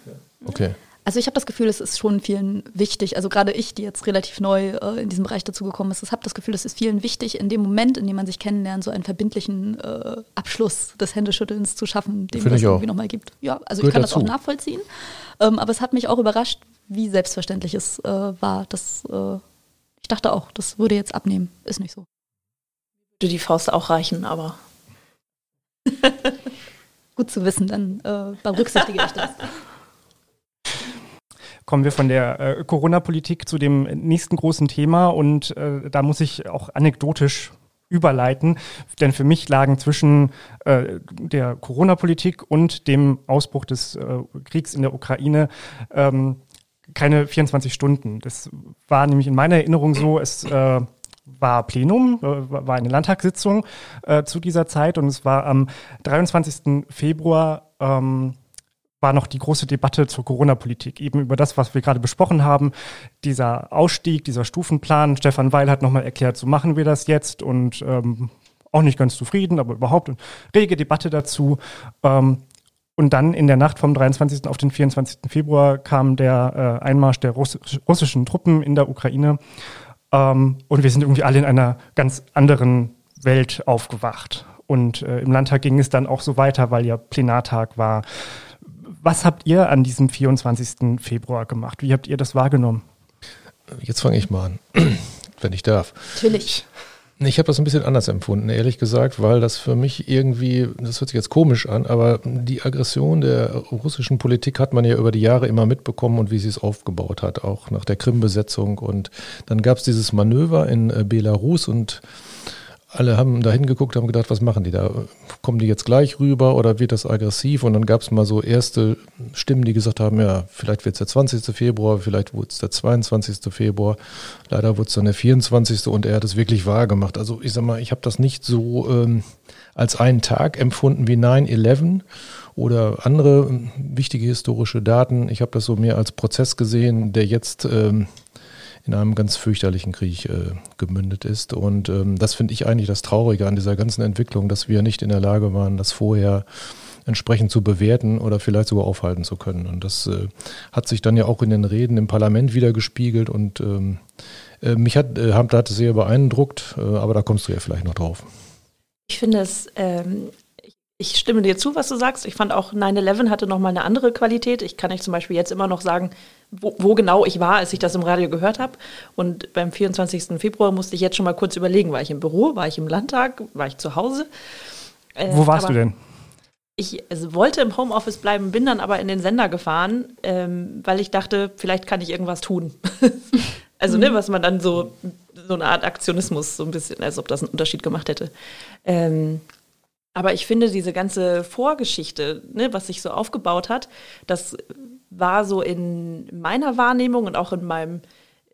Okay. Also ich habe das Gefühl, es ist schon vielen wichtig. Also gerade ich, die jetzt relativ neu äh, in diesem Bereich dazugekommen ist, habe das Gefühl, es ist vielen wichtig, in dem Moment, in dem man sich kennenlernt, so einen verbindlichen äh, Abschluss des Händeschüttelns zu schaffen, den es irgendwie nochmal gibt. Ja, also Gehört ich kann dazu. das auch nachvollziehen. Ähm, aber es hat mich auch überrascht, wie selbstverständlich es äh, war. Das, äh, ich dachte auch, das würde jetzt abnehmen. Ist nicht so. Würde die Faust auch reichen, aber. *laughs* Gut zu wissen, dann äh, berücksichtige ich das. *laughs* Kommen wir von der äh, Corona-Politik zu dem nächsten großen Thema und äh, da muss ich auch anekdotisch überleiten, denn für mich lagen zwischen äh, der Corona-Politik und dem Ausbruch des äh, Kriegs in der Ukraine ähm, keine 24 Stunden. Das war nämlich in meiner Erinnerung so, es äh, war Plenum, äh, war eine Landtagssitzung äh, zu dieser Zeit und es war am 23. Februar ähm, war noch die große Debatte zur Corona-Politik, eben über das, was wir gerade besprochen haben, dieser Ausstieg, dieser Stufenplan. Stefan Weil hat nochmal erklärt, so machen wir das jetzt und ähm, auch nicht ganz zufrieden, aber überhaupt eine rege Debatte dazu. Ähm, Und dann in der Nacht vom 23. auf den 24. Februar kam der äh, Einmarsch der Russ russischen Truppen in der Ukraine. Ähm, und wir sind irgendwie alle in einer ganz anderen Welt aufgewacht. Und äh, im Landtag ging es dann auch so weiter, weil ja Plenartag war. Was habt ihr an diesem 24. Februar gemacht? Wie habt ihr das wahrgenommen? Jetzt fange ich mal an, *clears throat* wenn ich darf. Natürlich. Ich habe das ein bisschen anders empfunden, ehrlich gesagt, weil das für mich irgendwie, das hört sich jetzt komisch an, aber die Aggression der russischen Politik hat man ja über die Jahre immer mitbekommen und wie sie es aufgebaut hat, auch nach der Krim-Besetzung. Und dann gab es dieses Manöver in äh, Belarus und alle haben da hingeguckt, haben gedacht, was machen die da? Kommen die jetzt gleich rüber oder wird das aggressiv? Und dann gab es mal so erste Stimmen, die gesagt haben, ja, vielleicht wird es der 20. Februar, vielleicht wurde es der 22. Februar. Leider wurde es dann der 24. und er hat es wirklich wahr gemacht. Also ich sag mal, ich habe das nicht so ähm, als einen Tag empfunden wie 9-11 oder andere wichtige historische Daten. Ich habe das so mehr als Prozess gesehen, der jetzt... Ähm, in einem ganz fürchterlichen Krieg äh, gemündet ist. Und ähm, das finde ich eigentlich das Traurige an dieser ganzen Entwicklung, dass wir nicht in der Lage waren, das vorher entsprechend zu bewerten oder vielleicht sogar aufhalten zu können. Und das äh, hat sich dann ja auch in den Reden im Parlament wieder gespiegelt und ähm, äh, mich hat, äh, hat es sehr beeindruckt, äh, aber da kommst du ja vielleicht noch drauf. Ich finde es ähm, ich stimme dir zu, was du sagst. Ich fand auch 9-11 hatte nochmal eine andere Qualität. Ich kann euch zum Beispiel jetzt immer noch sagen, wo, wo genau ich war, als ich das im Radio gehört habe. Und beim 24. Februar musste ich jetzt schon mal kurz überlegen, war ich im Büro, war ich im Landtag, war ich zu Hause? Äh, wo warst du denn? Ich also wollte im Homeoffice bleiben, bin dann aber in den Sender gefahren, ähm, weil ich dachte, vielleicht kann ich irgendwas tun. *laughs* also, ne, mhm. was man dann so, so eine Art Aktionismus, so ein bisschen, als ob das einen Unterschied gemacht hätte. Ähm, aber ich finde, diese ganze Vorgeschichte, ne, was sich so aufgebaut hat, das war so in meiner Wahrnehmung und auch in meinem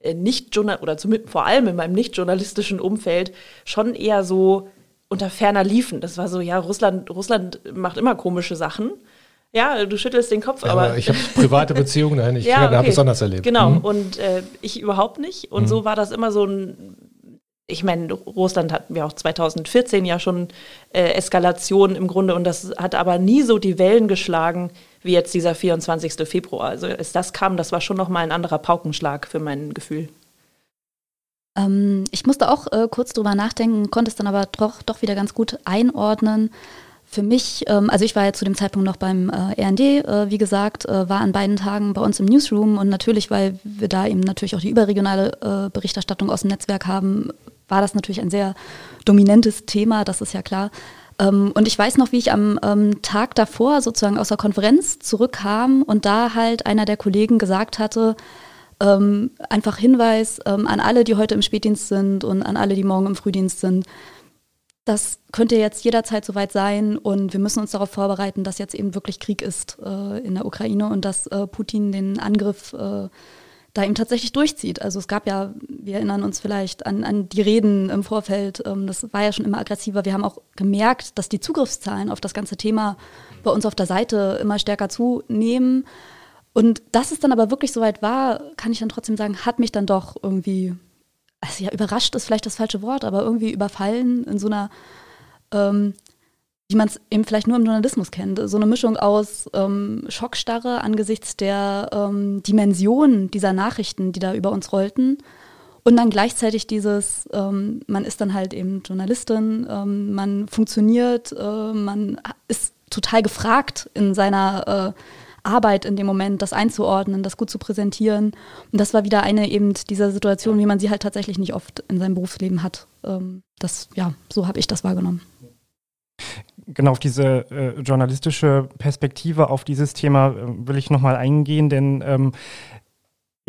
äh, nicht oder vor allem in meinem nicht journalistischen Umfeld schon eher so unter ferner liefen. Das war so, ja, Russland, Russland macht immer komische Sachen. Ja, du schüttelst den Kopf, ja, aber, aber. ich habe *laughs* private Beziehungen dahin, ich ja, okay. habe es anders erlebt. Genau, mhm. und äh, ich überhaupt nicht. Und mhm. so war das immer so ein ich meine, Russland hatten wir auch 2014 ja schon äh, Eskalation im Grunde und das hat aber nie so die Wellen geschlagen wie jetzt dieser 24. Februar. Also als das kam, das war schon nochmal ein anderer Paukenschlag für mein Gefühl. Ähm, ich musste auch äh, kurz drüber nachdenken, konnte es dann aber doch, doch wieder ganz gut einordnen. Für mich, ähm, also ich war ja zu dem Zeitpunkt noch beim äh, RND, äh, wie gesagt, äh, war an beiden Tagen bei uns im Newsroom und natürlich, weil wir da eben natürlich auch die überregionale äh, Berichterstattung aus dem Netzwerk haben, war das natürlich ein sehr dominantes Thema, das ist ja klar. Ähm, und ich weiß noch, wie ich am ähm, Tag davor sozusagen aus der Konferenz zurückkam und da halt einer der Kollegen gesagt hatte, ähm, einfach Hinweis an alle, die heute im Spätdienst sind und an alle, die morgen im Frühdienst sind. Das könnte jetzt jederzeit soweit sein und wir müssen uns darauf vorbereiten, dass jetzt eben wirklich Krieg ist äh, in der Ukraine und dass äh, Putin den Angriff äh, da eben tatsächlich durchzieht. Also es gab ja, wir erinnern uns vielleicht an, an die Reden im Vorfeld, ähm, das war ja schon immer aggressiver. Wir haben auch gemerkt, dass die Zugriffszahlen auf das ganze Thema bei uns auf der Seite immer stärker zunehmen. Und dass es dann aber wirklich soweit war, kann ich dann trotzdem sagen, hat mich dann doch irgendwie, also ja, überrascht ist vielleicht das falsche Wort, aber irgendwie überfallen in so einer ähm, wie man es eben vielleicht nur im Journalismus kennt. So eine Mischung aus ähm, Schockstarre angesichts der ähm, Dimension dieser Nachrichten, die da über uns rollten. Und dann gleichzeitig dieses, ähm, man ist dann halt eben Journalistin, ähm, man funktioniert, äh, man ist total gefragt in seiner äh, Arbeit in dem Moment, das einzuordnen, das gut zu präsentieren. Und das war wieder eine eben dieser Situation, wie man sie halt tatsächlich nicht oft in seinem Berufsleben hat. Ähm, das, ja, so habe ich das wahrgenommen genau auf diese äh, journalistische Perspektive auf dieses Thema äh, will ich nochmal eingehen, denn ähm,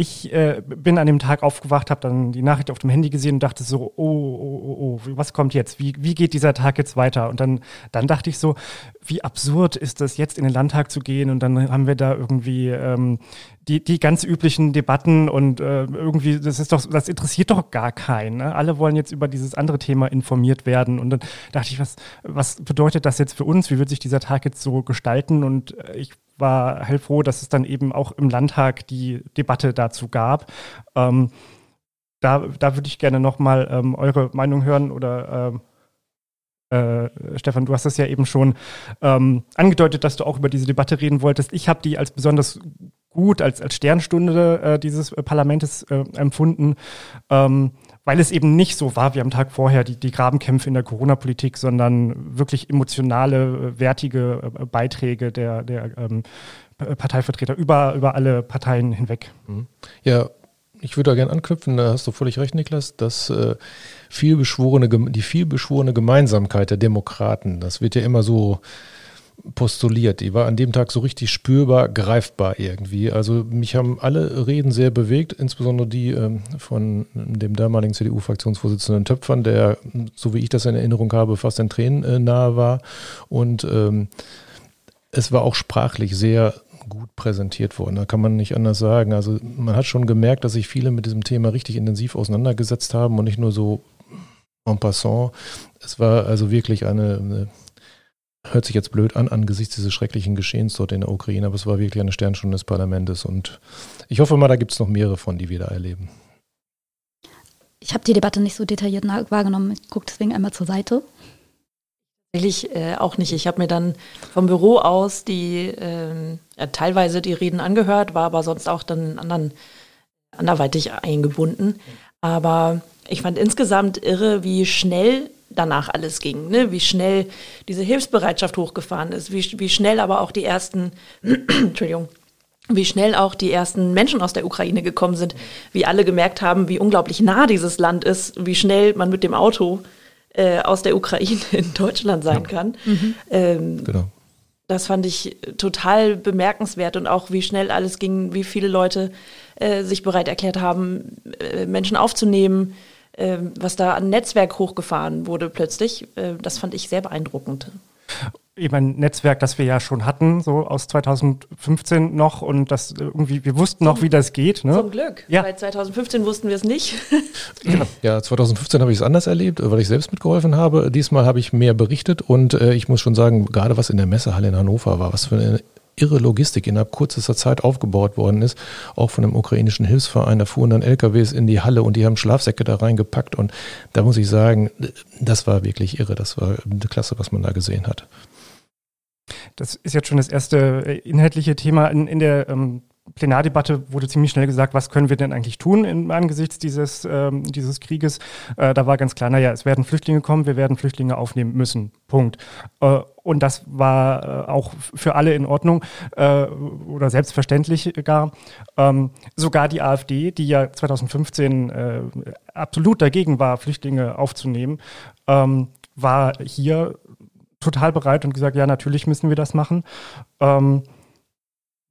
ich äh, bin an dem Tag aufgewacht, habe dann die Nachricht auf dem Handy gesehen und dachte so, oh, oh, oh, oh, was kommt jetzt? Wie, wie geht dieser Tag jetzt weiter? Und dann, dann dachte ich so, wie absurd ist das jetzt in den Landtag zu gehen und dann haben wir da irgendwie ähm, die, die ganz üblichen Debatten und äh, irgendwie, das ist doch, das interessiert doch gar keinen. Ne? Alle wollen jetzt über dieses andere Thema informiert werden. Und dann dachte ich, was, was bedeutet das jetzt für uns? Wie wird sich dieser Tag jetzt so gestalten? Und äh, ich war heilfroh, dass es dann eben auch im Landtag die Debatte dazu gab. Ähm, da, da würde ich gerne nochmal ähm, eure Meinung hören oder ähm, Äh, Stefan, du hast das ja eben schon ähm, angedeutet, dass du auch über diese Debatte reden wolltest. Ich habe die als besonders gut, als, als Sternstunde äh, dieses äh, Parlaments äh, empfunden, ähm, weil es eben nicht so war wie am Tag vorher die, die Grabenkämpfe in der Corona-Politik, sondern wirklich emotionale, wertige äh, Beiträge der, der ähm, Parteivertreter über, über alle Parteien hinweg. Mhm. Ja, ich würde da gerne anknüpfen, da hast du völlig recht, Niklas, dass äh, vielbeschworene, die vielbeschworene Gemeinsamkeit der Demokraten, das wird ja immer so postuliert. Die war an dem Tag so richtig spürbar, greifbar irgendwie. Also mich haben alle Reden sehr bewegt, insbesondere die ähm, von dem damaligen CDU-Fraktionsvorsitzenden Töpfern, der, so wie ich das in Erinnerung habe, fast den Tränen äh, nahe war. Und ähm, es war auch sprachlich sehr gut präsentiert worden. Da kann man nicht anders sagen. Also man hat schon gemerkt, dass sich viele mit diesem Thema richtig intensiv auseinandergesetzt haben und nicht nur so en passant. Es war also wirklich eine, eine hört sich jetzt blöd an angesichts dieses schrecklichen Geschehens dort in der Ukraine, aber es war wirklich eine Sternstunde des Parlaments und ich hoffe mal, da gibt es noch mehrere von, die wir da erleben. Ich habe die Debatte nicht so detailliert wahrgenommen. Ich gucke deswegen einmal zur Seite. Tatsächlich äh, auch nicht. Ich habe mir dann vom Büro aus die äh, ja, teilweise die Reden angehört, war aber sonst auch dann anderen anderweitig eingebunden. Aber ich fand insgesamt irre, wie schnell danach alles ging, ne? wie schnell diese Hilfsbereitschaft hochgefahren ist, wie, wie schnell aber auch die ersten, *clears throat* Entschuldigung, wie schnell auch die ersten Menschen aus der Ukraine gekommen sind, wie alle gemerkt haben, wie unglaublich nah dieses Land ist, wie schnell man mit dem Auto äh, aus der Ukraine in Deutschland sein kann. Mhm. Ähm, genau. Das fand ich total bemerkenswert und auch wie schnell alles ging, wie viele Leute äh, sich bereit erklärt haben, äh, Menschen aufzunehmen, äh, was da an Netzwerk hochgefahren wurde plötzlich. Äh, das fand ich sehr beeindruckend eben ein Netzwerk, das wir ja schon hatten, so aus 2015 noch und das irgendwie, wir wussten noch, wie das geht. Ne? Zum Glück, ja. weil 2015 wussten wir es nicht. *laughs* genau. Ja, 2015 habe ich es anders erlebt, weil ich selbst mitgeholfen habe. Diesmal habe ich mehr berichtet und äh, ich muss schon sagen, gerade was in der Messehalle in Hannover war, was für eine irre Logistik innerhalb kürzester Zeit aufgebaut worden ist, auch von dem ukrainischen Hilfsverein. Da fuhren dann LKWs in die Halle und die haben Schlafsäcke da reingepackt und da muss ich sagen, das war wirklich irre. Das war eine Klasse, was man da gesehen hat. Das ist jetzt schon das erste äh, inhaltliche Thema. In, in der ähm, Plenardebatte wurde ziemlich schnell gesagt, was können wir denn eigentlich tun in, angesichts dieses, ähm, dieses Krieges. Äh, da war ganz klar, naja, es werden Flüchtlinge kommen, wir werden Flüchtlinge aufnehmen müssen. Punkt. Äh, und das war äh, auch für alle in Ordnung äh, oder selbstverständlich gar. Ähm, sogar die AfD, die ja 2015 äh, absolut dagegen war, Flüchtlinge aufzunehmen, ähm, war hier total bereit und gesagt, ja, natürlich müssen wir das machen. Ähm,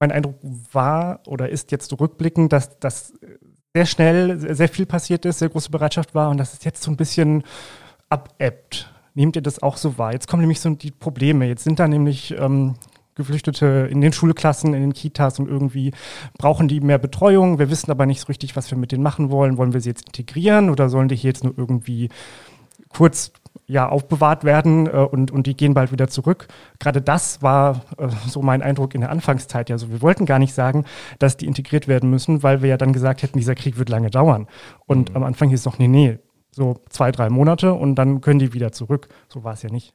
mein Eindruck war oder ist jetzt rückblickend, dass das sehr schnell sehr viel passiert ist, sehr große Bereitschaft war und dass es jetzt so ein bisschen abebbt. Nehmt ihr das auch so wahr? Jetzt kommen nämlich so die Probleme. Jetzt sind da nämlich ähm, Geflüchtete in den Schulklassen, in den Kitas und irgendwie brauchen die mehr Betreuung. Wir wissen aber nicht so richtig, was wir mit denen machen wollen. Wollen wir sie jetzt integrieren oder sollen die hier jetzt nur irgendwie kurz ja, aufbewahrt werden äh, und, und die gehen bald wieder zurück. Gerade das war äh, so mein Eindruck in der Anfangszeit. Ja, so wir wollten gar nicht sagen, dass die integriert werden müssen, weil wir ja dann gesagt hätten, dieser Krieg wird lange dauern. Und mhm. am Anfang hieß es noch, nee, nee, so zwei, drei Monate und dann können die wieder zurück. So war es ja nicht.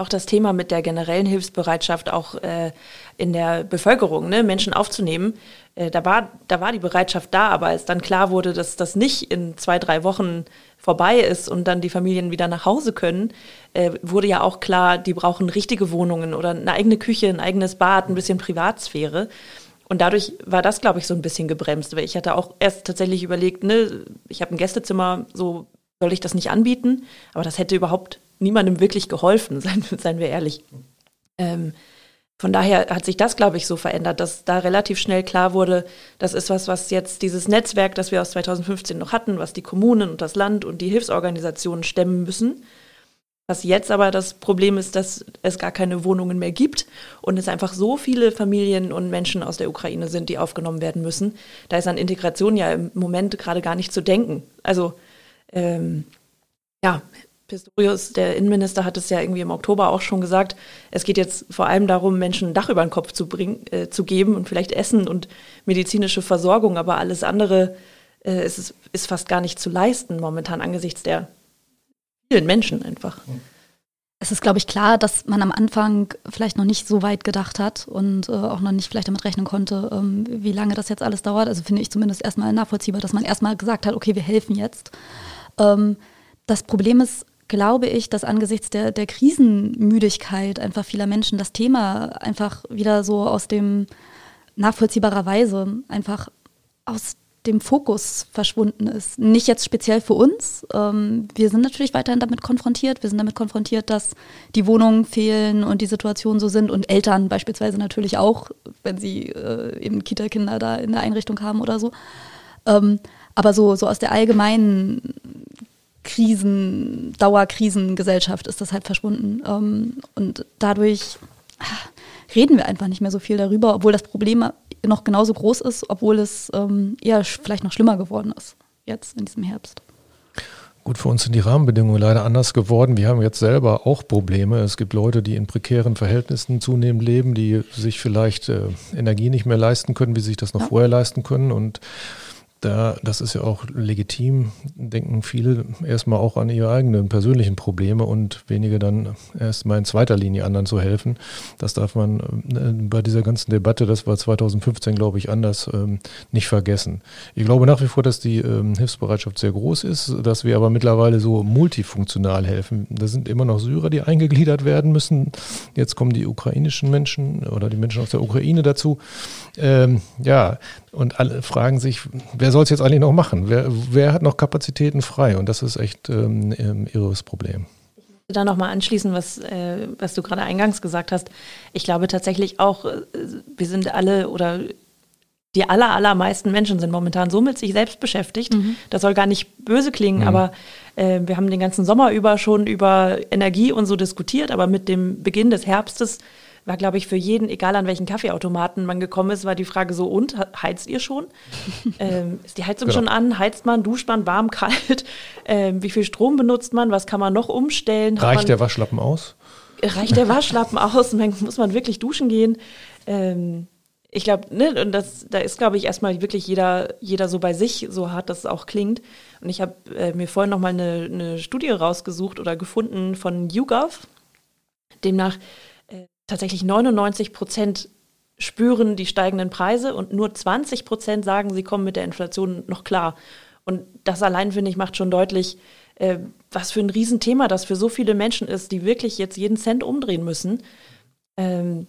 Auch das Thema mit der generellen Hilfsbereitschaft auch äh, in der Bevölkerung, ne, Menschen aufzunehmen. Äh, da, war, da war die Bereitschaft da, aber als dann klar wurde, dass das nicht in zwei, drei Wochen vorbei ist und dann die Familien wieder nach Hause können, äh, wurde ja auch klar, die brauchen richtige Wohnungen oder eine eigene Küche, ein eigenes Bad, ein bisschen Privatsphäre. Und dadurch war das, glaube ich, so ein bisschen gebremst, weil ich hatte auch erst tatsächlich überlegt, ne, ich habe ein Gästezimmer, so soll ich das nicht anbieten, aber das hätte überhaupt niemandem wirklich geholfen, *laughs* seien, seien wir ehrlich. Ähm, von daher hat sich das, glaube ich, so verändert, dass da relativ schnell klar wurde, das ist was, was jetzt dieses Netzwerk, das wir aus 2015 noch hatten, was die Kommunen und das Land und die Hilfsorganisationen stemmen müssen. Was jetzt aber das Problem ist, dass es gar keine Wohnungen mehr gibt und es einfach so viele Familien und Menschen aus der Ukraine sind, die aufgenommen werden müssen. Da ist an Integration ja im Moment gerade gar nicht zu denken. Also ähm, ja, Pistorius, der Innenminister, hat es ja irgendwie im Oktober auch schon gesagt. Es geht jetzt vor allem darum, Menschen ein Dach über den Kopf zu, bringen, äh, zu geben und vielleicht Essen und medizinische Versorgung, aber alles andere äh, ist, ist fast gar nicht zu leisten momentan angesichts der vielen Menschen einfach. es ist, glaube ich, klar, dass man am Anfang vielleicht noch nicht so weit gedacht hat und äh, auch noch nicht vielleicht damit rechnen konnte, ähm, wie lange das jetzt alles dauert. Also finde ich zumindest erstmal nachvollziehbar, dass man erstmal gesagt hat, okay, wir helfen jetzt. Ähm, das Problem ist, glaube ich, dass angesichts der, der Krisenmüdigkeit einfach vieler Menschen das Thema einfach wieder so aus dem nachvollziehbarerweise einfach aus dem Fokus verschwunden ist. Nicht jetzt speziell für uns. Ähm, wir sind natürlich weiterhin damit konfrontiert. Wir sind damit konfrontiert, dass die Wohnungen fehlen und die Situationen so sind und Eltern beispielsweise natürlich auch, wenn sie äh, eben Kita-Kinder da in der Einrichtung haben oder so. Ähm, aber so, so aus der allgemeinen Krisen, Dauerkrisengesellschaft ist das halt verschwunden. Ähm, und dadurch ah, reden wir einfach nicht mehr so viel darüber, obwohl das Problem noch genauso groß ist, obwohl es ähm, eher vielleicht noch schlimmer geworden ist, jetzt in diesem Herbst. Gut, für uns sind die Rahmenbedingungen leider anders geworden. Wir haben jetzt selber auch Probleme. Es gibt Leute, die in prekären Verhältnissen zunehmend leben, die sich vielleicht äh, Energie nicht mehr leisten können, wie sie sich das noch ja. vorher leisten können. Und da, das ist ja auch legitim, denken viele erstmal auch an ihre eigenen persönlichen Probleme und wenige dann erstmal in zweiter Linie anderen zu helfen. Das darf man äh, bei dieser ganzen Debatte, das war 2015, glaube ich, anders, ähm, nicht vergessen. Ich glaube nach wie vor, dass die ähm, Hilfsbereitschaft sehr groß ist, dass wir aber mittlerweile so multifunktional helfen. Da sind immer noch Syrer, die eingegliedert werden müssen. Jetzt kommen die ukrainischen Menschen oder die Menschen aus der Ukraine dazu. Ähm, ja, und alle fragen sich, wer soll es jetzt eigentlich noch machen? Wer, wer, hat noch Kapazitäten frei? Und das ist echt ähm, ein irres Problem. Ich möchte da nochmal anschließen, was, äh, was du gerade eingangs gesagt hast. Ich glaube tatsächlich auch, äh, wir sind alle oder die aller, allermeisten Menschen sind momentan so mit sich selbst beschäftigt. Mhm. Das soll gar nicht böse klingen, mhm. aber äh, wir haben den ganzen Sommer über schon über Energie und so diskutiert, aber mit dem Beginn des Herbstes war, glaube ich, für jeden, egal an welchen Kaffeeautomaten man gekommen ist, war die Frage so, und, heizt ihr schon? *laughs* ähm, ist die Heizung genau. schon an? Heizt man? Duscht man? Warm, *laughs* kalt? Ähm, wie viel Strom benutzt man? Was kann man noch umstellen? Reicht man, der Waschlappen aus? Reicht der Waschlappen *laughs* aus? Muss man wirklich duschen gehen? Ähm, ich glaube, ne, und das, da ist, glaube ich, erstmal wirklich jeder, jeder so bei sich, so hart das auch klingt. Und ich habe äh, mir vorhin nochmal eine, eine Studie rausgesucht oder gefunden von YouGov. Demnach tatsächlich 99 Prozent spüren die steigenden Preise und nur 20 Prozent sagen, sie kommen mit der Inflation noch klar. Und das allein, finde ich, macht schon deutlich, äh, was für ein Riesenthema das für so viele Menschen ist, die wirklich jetzt jeden Cent umdrehen müssen. Ähm,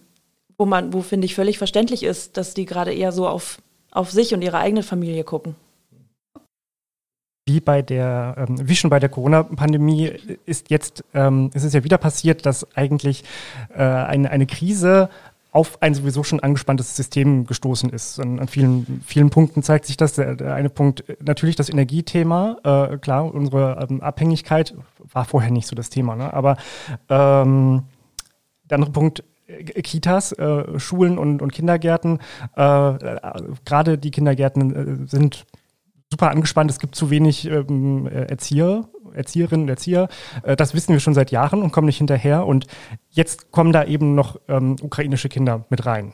wo man, wo finde ich völlig verständlich ist, dass die gerade eher so auf, auf sich und ihre eigene Familie gucken wie bei der, ähm, wie schon bei der Corona-Pandemie ist jetzt, ähm, ist es ja wieder passiert, dass eigentlich äh, eine, eine Krise auf ein sowieso schon angespanntes System gestoßen ist. An, an vielen, vielen Punkten zeigt sich das. Der, der eine Punkt, natürlich das Energiethema, äh, klar, unsere ähm, Abhängigkeit war vorher nicht so das Thema, ne? aber ähm, der andere Punkt, äh, Kitas, äh, Schulen und, und Kindergärten, äh, äh gerade die Kindergärten äh, sind super angespannt, es gibt zu wenig ähm, äh, Erzieher, Erzieherinnen und Erzieher. Äh, das wissen wir schon seit Jahren und kommen nicht hinterher. Und jetzt kommen da eben noch ähm, ukrainische Kinder mit rein.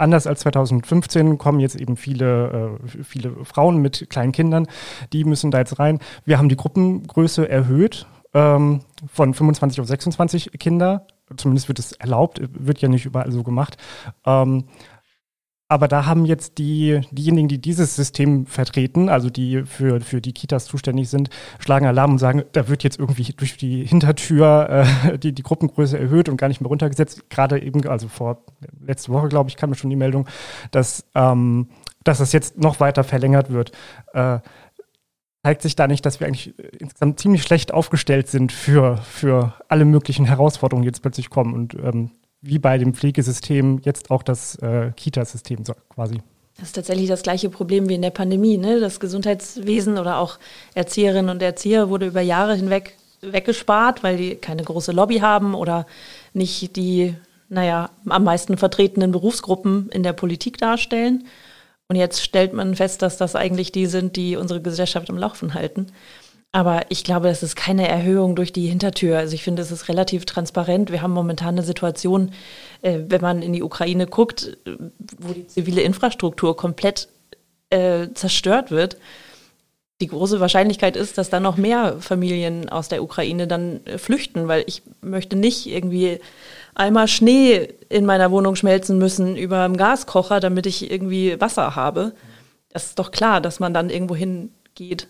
Anders als 2015 kommen jetzt eben viele, äh, viele Frauen mit kleinen Kindern, die müssen da jetzt rein. Wir haben die Gruppengröße erhöht ähm, von 25 auf 26 Kinder. Zumindest wird es erlaubt, wird ja nicht überall so gemacht. Ähm, aber da haben jetzt die, diejenigen, die dieses System vertreten, also die für, für die Kitas zuständig sind, schlagen Alarm und sagen, da wird jetzt irgendwie durch die Hintertür äh, die, die Gruppengröße erhöht und gar nicht mehr runtergesetzt. Gerade eben, also vor letzte Woche, glaube ich, kam mir schon die Meldung, dass, ähm, dass das jetzt noch weiter verlängert wird. Äh, zeigt sich da nicht, dass wir eigentlich insgesamt ziemlich schlecht aufgestellt sind für, für alle möglichen Herausforderungen, die jetzt plötzlich kommen. Und ähm, wie bei dem Pflegesystem jetzt auch das äh, Kita-System so, quasi. Das ist tatsächlich das gleiche Problem wie in der Pandemie. Ne? Das Gesundheitswesen oder auch Erzieherinnen und Erzieher wurde über Jahre hinweg weggespart, weil die keine große Lobby haben oder nicht die, naja, am meisten vertretenen Berufsgruppen in der Politik darstellen. Und jetzt stellt man fest, dass das eigentlich die sind, die unsere Gesellschaft am Laufen halten. Aber ich glaube, es ist keine Erhöhung durch die Hintertür. Also ich finde, es ist relativ transparent. Wir haben momentan eine Situation, äh, wenn man in die Ukraine guckt, wo die zivile Infrastruktur komplett äh, zerstört wird. die große Wahrscheinlichkeit ist, dass da noch mehr Familien aus der Ukraine dann äh, flüchten, weil ich möchte nicht irgendwie einmal Schnee in meiner Wohnung schmelzen müssen über dem Gaskocher, damit ich irgendwie Wasser habe. Das ist doch klar, dass man dann irgendwo hingeht,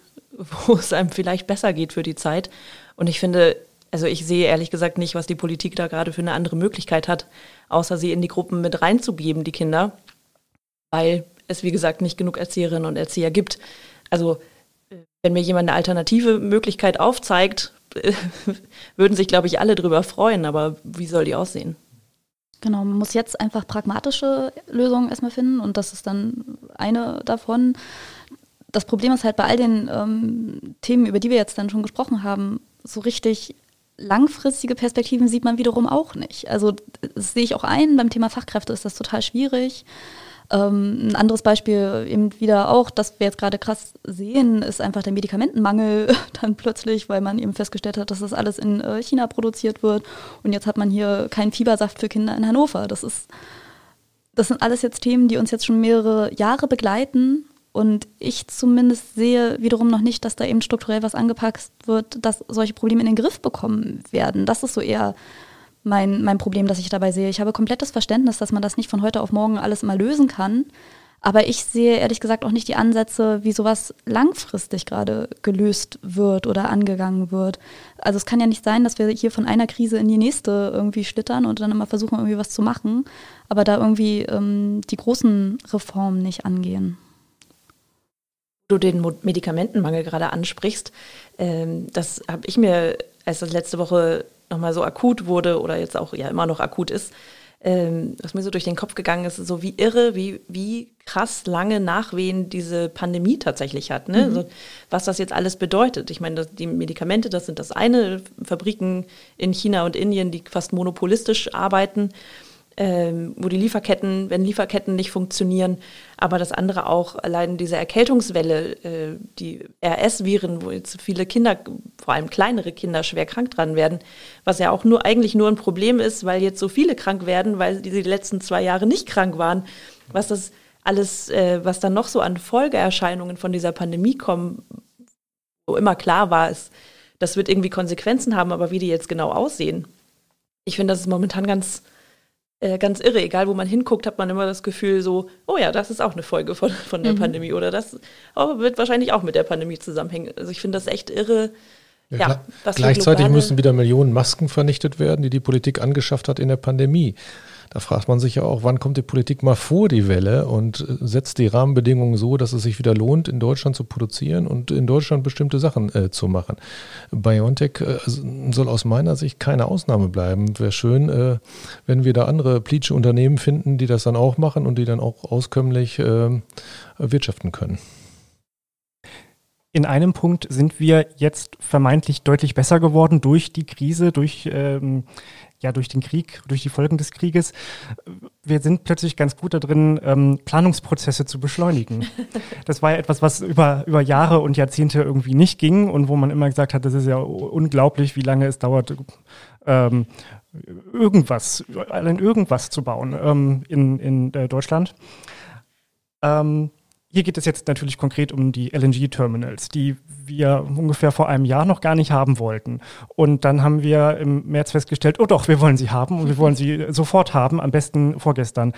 wo es einem vielleicht besser geht für die Zeit. Und ich finde, also ich sehe ehrlich gesagt nicht, was die Politik da gerade für eine andere Möglichkeit hat, außer sie in die Gruppen mit reinzugeben, die Kinder, weil es, wie gesagt, nicht genug Erzieherinnen und Erzieher gibt. Also wenn mir jemand eine alternative Möglichkeit aufzeigt, *laughs* würden sich, glaube ich, alle darüber freuen. Aber wie soll die aussehen? Genau, man muss jetzt einfach pragmatische Lösungen erstmal finden und das ist dann eine davon. Das Problem ist halt bei all den ähm, Themen, über die wir jetzt dann schon gesprochen haben, so richtig langfristige Perspektiven sieht man wiederum auch nicht. Also das sehe ich auch ein, beim Thema Fachkräfte ist das total schwierig. Ähm, ein anderes Beispiel eben wieder auch, das wir jetzt gerade krass sehen, ist einfach der Medikamentenmangel *laughs* dann plötzlich, weil man eben festgestellt hat, dass das alles in äh, China produziert wird und jetzt hat man hier keinen Fiebersaft für Kinder in Hannover. Das ist, das sind alles jetzt Themen, die uns jetzt schon mehrere Jahre begleiten und ich zumindest sehe wiederum noch nicht, dass da eben strukturell was angepackt wird, dass solche Probleme in den Griff bekommen werden. Das ist so eher mein, mein Problem, das ich dabei sehe. Ich habe komplettes Verständnis, dass man das nicht von heute auf morgen alles mal lösen kann. Aber ich sehe ehrlich gesagt auch nicht die Ansätze, wie sowas langfristig gerade gelöst wird oder angegangen wird. Also es kann ja nicht sein, dass wir hier von einer Krise in die nächste irgendwie schlittern und dann immer versuchen, irgendwie was zu machen, aber da irgendwie ähm, die großen Reformen nicht angehen. Du den Medikamentenmangel gerade ansprichst, ähm, das habe ich mir, als das letzte Woche nochmal so akut wurde oder jetzt auch ja immer noch akut ist, ähm, was mir so durch den Kopf gegangen ist, so wie irre, wie, wie krass lange Nachwehen diese Pandemie tatsächlich hat. Ne? Mhm. Also, was das jetzt alles bedeutet. Ich meine, die Medikamente, das sind das eine, Fabriken in China und Indien, die fast monopolistisch arbeiten ähm, wo die Lieferketten, wenn Lieferketten nicht funktionieren, aber das andere auch allein diese Erkältungswelle, äh, die RS-Viren, wo jetzt viele Kinder, vor allem kleinere Kinder, schwer krank dran werden, was ja auch nur eigentlich nur ein Problem ist, weil jetzt so viele krank werden, weil die, die letzten zwei Jahre nicht krank waren, was das alles, äh, was dann noch so an Folgeerscheinungen von dieser Pandemie kommen, wo immer klar war, es, das wird irgendwie Konsequenzen haben, aber wie die jetzt genau aussehen. Ich finde, das ist momentan ganz, äh, ganz irre. Egal, wo man hinguckt, hat man immer das Gefühl so, oh ja, das ist auch eine Folge von, von der mhm. Pandemie oder das oh, wird wahrscheinlich auch mit der Pandemie zusammenhängen. Also ich finde das echt irre. Ja, ja gleichzeitig müssen wieder Millionen Masken vernichtet werden, die die Politik angeschafft hat in der Pandemie. Da fragt man sich ja auch, wann kommt die Politik mal vor die Welle und setzt die Rahmenbedingungen so, dass es sich wieder lohnt, in Deutschland zu produzieren und in Deutschland bestimmte Sachen äh, zu machen. BioNTech äh, soll aus meiner Sicht keine Ausnahme bleiben. Wäre schön, äh, wenn wir da andere plitsche Unternehmen finden, die das dann auch machen und die dann auch auskömmlich äh, wirtschaften können. In einem Punkt sind wir jetzt vermeintlich deutlich besser geworden durch die Krise, durch ähm, ja durch den Krieg, durch die Folgen des Krieges. Wir sind plötzlich ganz gut da drin, ähm, Planungsprozesse zu beschleunigen. *laughs* Das war ja etwas, was über, über Jahre und Jahrzehnte irgendwie nicht ging und wo man immer gesagt hat, das ist ja unglaublich, wie lange es dauert, ähm, irgendwas, allein irgendwas zu bauen ähm, in, in äh, Deutschland. Ähm, hier geht es jetzt natürlich konkret um die LNG-Terminals, die wir ungefähr vor einem Jahr noch gar nicht haben wollten. Und dann haben wir im März festgestellt, oh doch, wir wollen sie haben und wir wollen sie *laughs* sofort haben, am besten vorgestern.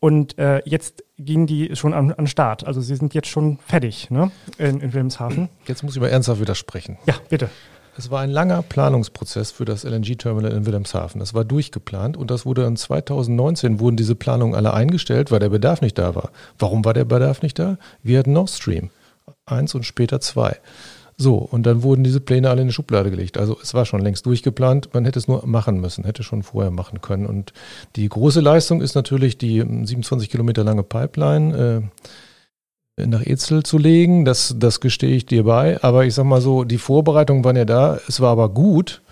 Und äh, jetzt gehen die schon an, an Start. Also sie sind jetzt schon fertig ne? in, in Wilhelmshaven. Jetzt muss ich mal ernsthaft widersprechen. Ja, bitte. Es war ein langer Planungsprozess für das LNG-Terminal in Wilhelmshaven. Das war durchgeplant und das wurde dann 2019 wurden diese Planungen alle eingestellt, weil der Bedarf nicht da war. Warum war der Bedarf nicht da? Wir hatten Nord Stream 1 und später 2. So, und dann wurden diese Pläne alle in die Schublade gelegt. Also es war schon längst durchgeplant, man hätte es nur machen müssen, hätte schon vorher machen können. Und die große Leistung ist natürlich die 27 Kilometer lange Pipeline. Äh, nach Etzel zu legen. Das, das gestehe ich dir bei. Aber ich sag mal so, die Vorbereitungen waren ja da. Es war aber gut,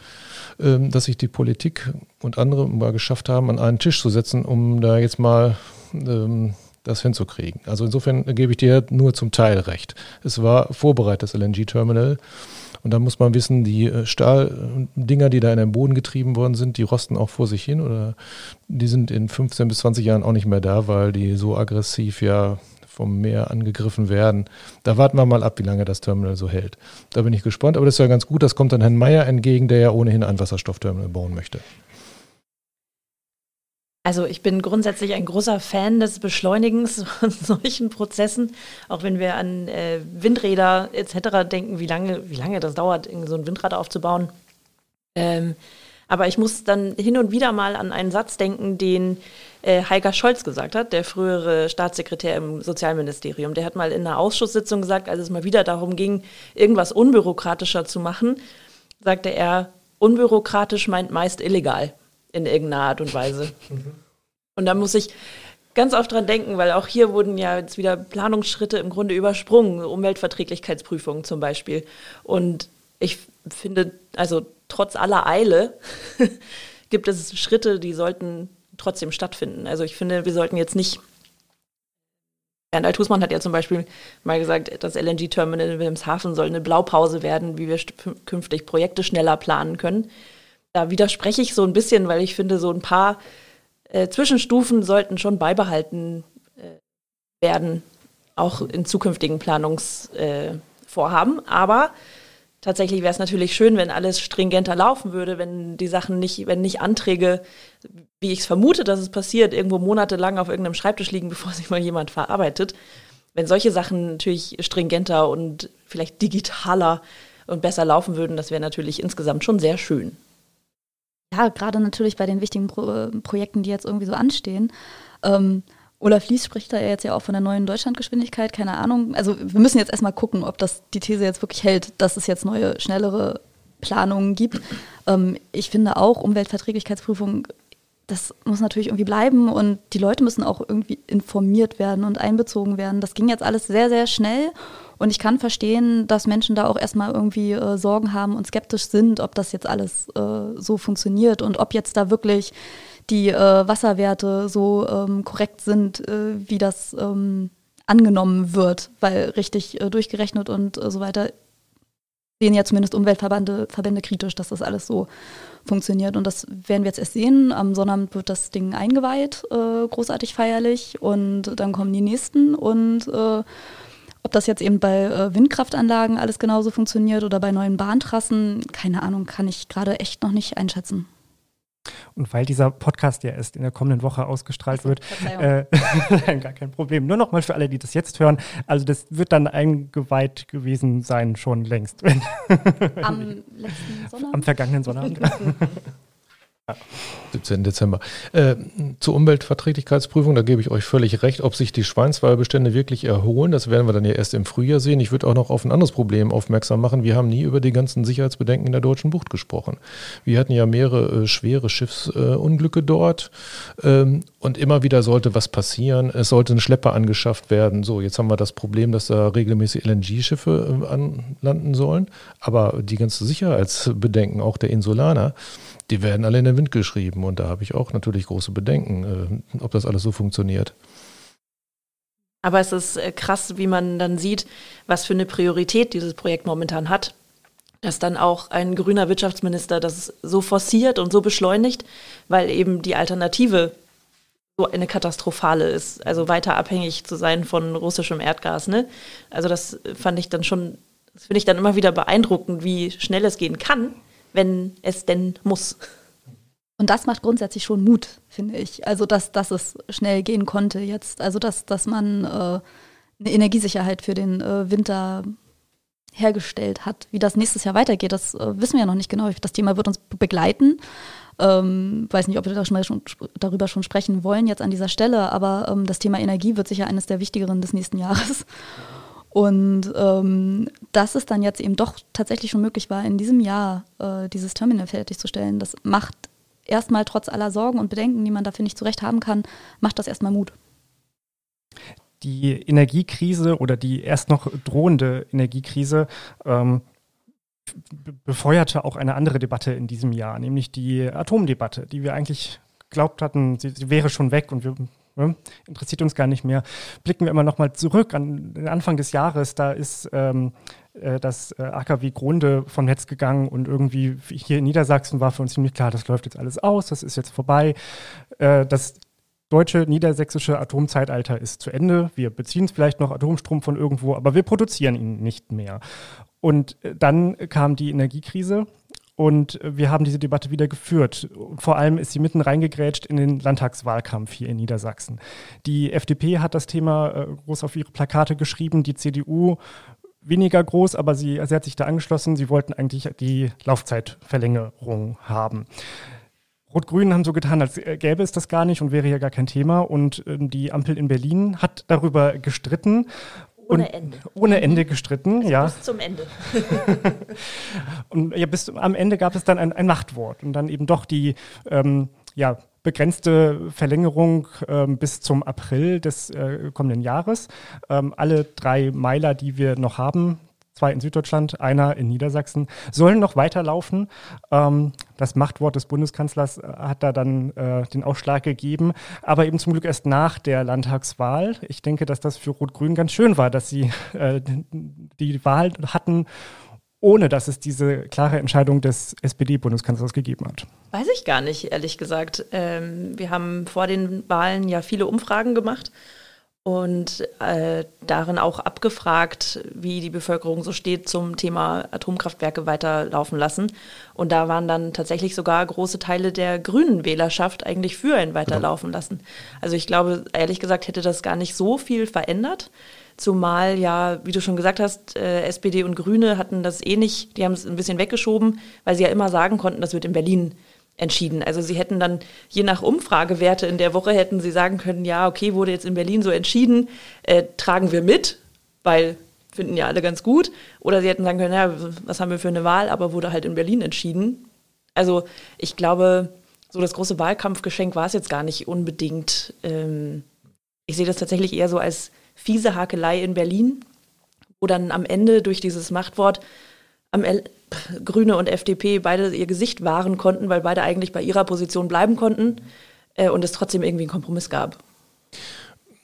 ähm, dass sich die Politik und andere mal geschafft haben, an einen Tisch zu setzen, um da jetzt mal ähm, das hinzukriegen. Also insofern gebe ich dir nur zum Teil recht. Es war vorbereitet, das LNG-Terminal. Und da muss man wissen, die äh, Stahldinger, die da in den Boden getrieben worden sind, die rosten auch vor sich hin oder die sind in 15 bis 20 Jahren auch nicht mehr da, weil die so aggressiv ja vom Meer angegriffen werden. Da warten wir mal ab, wie lange das Terminal so hält. Da bin ich gespannt, aber das ist ja ganz gut. Das kommt dann Herrn Mayer entgegen, der ja ohnehin ein Wasserstoffterminal bauen möchte. Also ich bin grundsätzlich ein großer Fan des Beschleunigens von *laughs* solchen Prozessen, auch wenn wir an äh, Windräder etc. denken, wie lange, wie lange das dauert, so ein Windrad aufzubauen. Ähm, aber ich muss dann hin und wieder mal an einen Satz denken, den äh, Heiger Scholz gesagt hat, der frühere Staatssekretär im Sozialministerium. Der hat mal in einer Ausschusssitzung gesagt, als es mal wieder darum ging, irgendwas unbürokratischer zu machen, sagte er, unbürokratisch meint meist illegal in irgendeiner Art und Weise. Und da muss ich ganz oft dran denken, weil auch hier wurden ja jetzt wieder Planungsschritte im Grunde übersprungen, Umweltverträglichkeitsprüfungen zum Beispiel. Und ich finde, also trotz aller Eile *laughs* gibt es Schritte, die sollten trotzdem stattfinden. Also ich finde, wir sollten jetzt nicht Bernd Althusmann hat ja zum Beispiel mal gesagt, das LNG-Terminal in Wilhelmshaven soll eine Blaupause werden, wie wir künftig Projekte schneller planen können da widerspreche ich so ein bisschen, weil ich finde, so ein paar äh, Zwischenstufen sollten schon beibehalten äh, werden, auch in zukünftigen Planungsvorhaben. Äh, Aber tatsächlich wäre es natürlich schön, wenn alles stringenter laufen würde, wenn die Sachen nicht, wenn nicht Anträge, wie ich es vermute, dass es passiert, irgendwo monatelang auf irgendeinem Schreibtisch liegen, *laughs* bevor sich mal jemand verarbeitet. Wenn solche Sachen natürlich stringenter und vielleicht digitaler und besser laufen würden, das wäre natürlich insgesamt schon sehr schön ja, gerade natürlich bei den wichtigen Pro Projekten, die jetzt irgendwie so anstehen. Ähm, Olaf Lies spricht da jetzt ja auch von der neuen Deutschlandgeschwindigkeit, keine Ahnung. Also wir müssen jetzt erstmal gucken, ob das die These jetzt wirklich hält, dass es jetzt neue, schnellere Planungen gibt. Ähm, ich finde auch Umweltverträglichkeitsprüfung, das muss natürlich irgendwie bleiben und die Leute müssen auch irgendwie informiert werden und einbezogen werden. Das ging jetzt alles sehr, sehr schnell und ich kann verstehen, dass Menschen da auch erstmal irgendwie äh, Sorgen haben und skeptisch sind, ob das jetzt alles äh, so funktioniert und ob jetzt da wirklich die äh, Wasserwerte so ähm, korrekt sind, äh, wie das ähm, angenommen wird, weil richtig äh, durchgerechnet und äh, so weiter sehen ja zumindest Umweltverbände Verbände kritisch, dass das alles so funktioniert. Und das werden wir jetzt erst sehen. Am Sonnabend wird das Ding eingeweiht, äh, großartig feierlich. Und dann kommen die nächsten. Und äh, ob das jetzt eben bei Windkraftanlagen alles genauso funktioniert oder bei neuen Bahntrassen, keine Ahnung, kann ich gerade echt noch nicht einschätzen. Und weil dieser Podcast ja erst in der kommenden Woche ausgestrahlt wird, äh, *laughs* gar kein Problem. Nur noch mal für alle, die das jetzt hören. Also das wird dann eingeweiht gewesen sein schon längst. *laughs* Am letzten Sonnabend? Am vergangenen Sonnabend. *laughs* 17. Dezember. Äh, zur Umweltverträglichkeitsprüfung, da gebe ich euch völlig recht, ob sich die Schweinswalbestände wirklich erholen, das werden wir dann ja erst im Frühjahr sehen. Ich würde auch noch auf ein anderes Problem aufmerksam machen. Wir haben nie über die ganzen Sicherheitsbedenken in der deutschen Bucht gesprochen. Wir hatten ja mehrere äh, schwere Schiffsunglücke äh, dort ähm, und immer wieder sollte was passieren. Es sollte ein Schlepper angeschafft werden. So, jetzt haben wir das Problem, dass da regelmäßig LNG-Schiffe äh, anlanden sollen, aber die ganzen Sicherheitsbedenken, auch der Insulaner, die werden alle in den Wind geschrieben. Und da habe ich auch natürlich große Bedenken, äh, ob das alles so funktioniert. Aber es ist äh, krass, wie man dann sieht, was für eine Priorität dieses Projekt momentan hat. Dass dann auch ein grüner Wirtschaftsminister das so forciert und so beschleunigt, weil eben die Alternative so eine katastrophale ist. Also weiter abhängig zu sein von russischem Erdgas. Ne? Also das fand ich dann schon, das finde ich dann immer wieder beeindruckend, wie schnell es gehen kann wenn es denn muss. Und das macht grundsätzlich schon Mut, finde ich. Also, dass, dass es schnell gehen konnte jetzt. Also, dass, dass man äh, eine Energiesicherheit für den äh, Winter hergestellt hat. Wie das nächstes Jahr weitergeht, das äh, wissen wir ja noch nicht genau. Das Thema wird uns begleiten. Ähm, weiß nicht, ob wir da schon, darüber schon sprechen wollen jetzt an dieser Stelle, aber ähm, das Thema Energie wird sicher eines der wichtigeren des nächsten Jahres. Und ähm, dass es dann jetzt eben doch tatsächlich schon möglich war, in diesem Jahr äh, dieses Terminal fertigzustellen, das macht erstmal trotz aller Sorgen und Bedenken, die man da, finde ich, zurecht haben kann, macht das erstmal Mut. Die Energiekrise oder die erst noch drohende Energiekrise ähm, befeuerte auch eine andere Debatte in diesem Jahr, nämlich die Atomdebatte, die wir eigentlich glaubt hatten, sie, sie wäre schon weg und wir Ne? Interessiert uns gar nicht mehr. Blicken wir immer noch mal zurück an den Anfang des Jahres. Da ist ähm, äh, das äh, AKW Grunde vom Netz gegangen und irgendwie hier in Niedersachsen war für uns ziemlich klar, das läuft jetzt alles aus, das ist jetzt vorbei. Äh, das deutsche, niedersächsische Atomzeitalter ist zu Ende. Wir beziehen vielleicht noch Atomstrom von irgendwo, aber wir produzieren ihn nicht mehr. Und dann kam die Energiekrise und wir haben diese Debatte wieder geführt. vor allem ist sie mitten reingegrätscht in den Landtagswahlkampf hier in Niedersachsen. Die FDP hat das Thema äh, groß auf ihre Plakate geschrieben, die CDU weniger groß, aber sie, sie hat sich da angeschlossen. Sie wollten eigentlich die Laufzeitverlängerung haben. Rot-Grün haben so getan, als gäbe es das gar nicht und wäre ja gar kein Thema. Und ähm, die Ampel in Berlin hat darüber gestritten. Ohne Ende. Ohne Ende gestritten, also *laughs* ja. Bis zum Ende. und ja, bis am Ende gab es dann ein, ein Machtwort und dann eben doch die ähm, ja, begrenzte Verlängerung ähm, bis zum April des äh, kommenden Jahres. Ähm, alle drei Meiler, die wir noch haben, zwei in Süddeutschland, einer in Niedersachsen, sollen noch weiterlaufen. Ähm, das Machtwort des Bundeskanzlers äh, hat da dann äh, den Ausschlag gegeben, aber eben zum Glück erst nach der Landtagswahl. Ich denke, dass das für Rot-Grün ganz schön war, dass sie äh, die Wahl hatten ohne dass es diese klare Entscheidung des SPD-Bundeskanzlers gegeben hat? Weiß ich gar nicht, ehrlich gesagt. Ähm, wir haben vor den Wahlen ja viele Umfragen gemacht und äh, darin auch abgefragt, wie die Bevölkerung so steht zum Thema Atomkraftwerke weiterlaufen lassen. Und da waren dann tatsächlich sogar große Teile der grünen Wählerschaft eigentlich für ein Weiterlaufen lassen. Also ich glaube, ehrlich gesagt, hätte das gar nicht so viel verändert. Zumal ja, wie du schon gesagt hast, äh, SPD und Grüne hatten das eh nicht, die haben es ein bisschen weggeschoben, weil sie ja immer sagen konnten, das wird in Berlin entschieden. Also sie hätten dann je nach Umfragewerte in der Woche hätten sie sagen können, ja, okay, wurde jetzt in Berlin so entschieden, äh, tragen wir mit, weil finden ja alle ganz gut. Oder sie hätten sagen können, ja, was haben wir für eine Wahl, aber wurde halt in Berlin entschieden. Also ich glaube, so das große Wahlkampfgeschenk war es jetzt gar nicht unbedingt. Ähm, ich sehe das tatsächlich eher so als fiese Hakelei in Berlin, wo dann am Ende durch dieses Machtwort am El Grüne und FDP beide ihr Gesicht wahren konnten, weil beide eigentlich bei ihrer Position bleiben konnten äh, und es trotzdem irgendwie einen Kompromiss gab.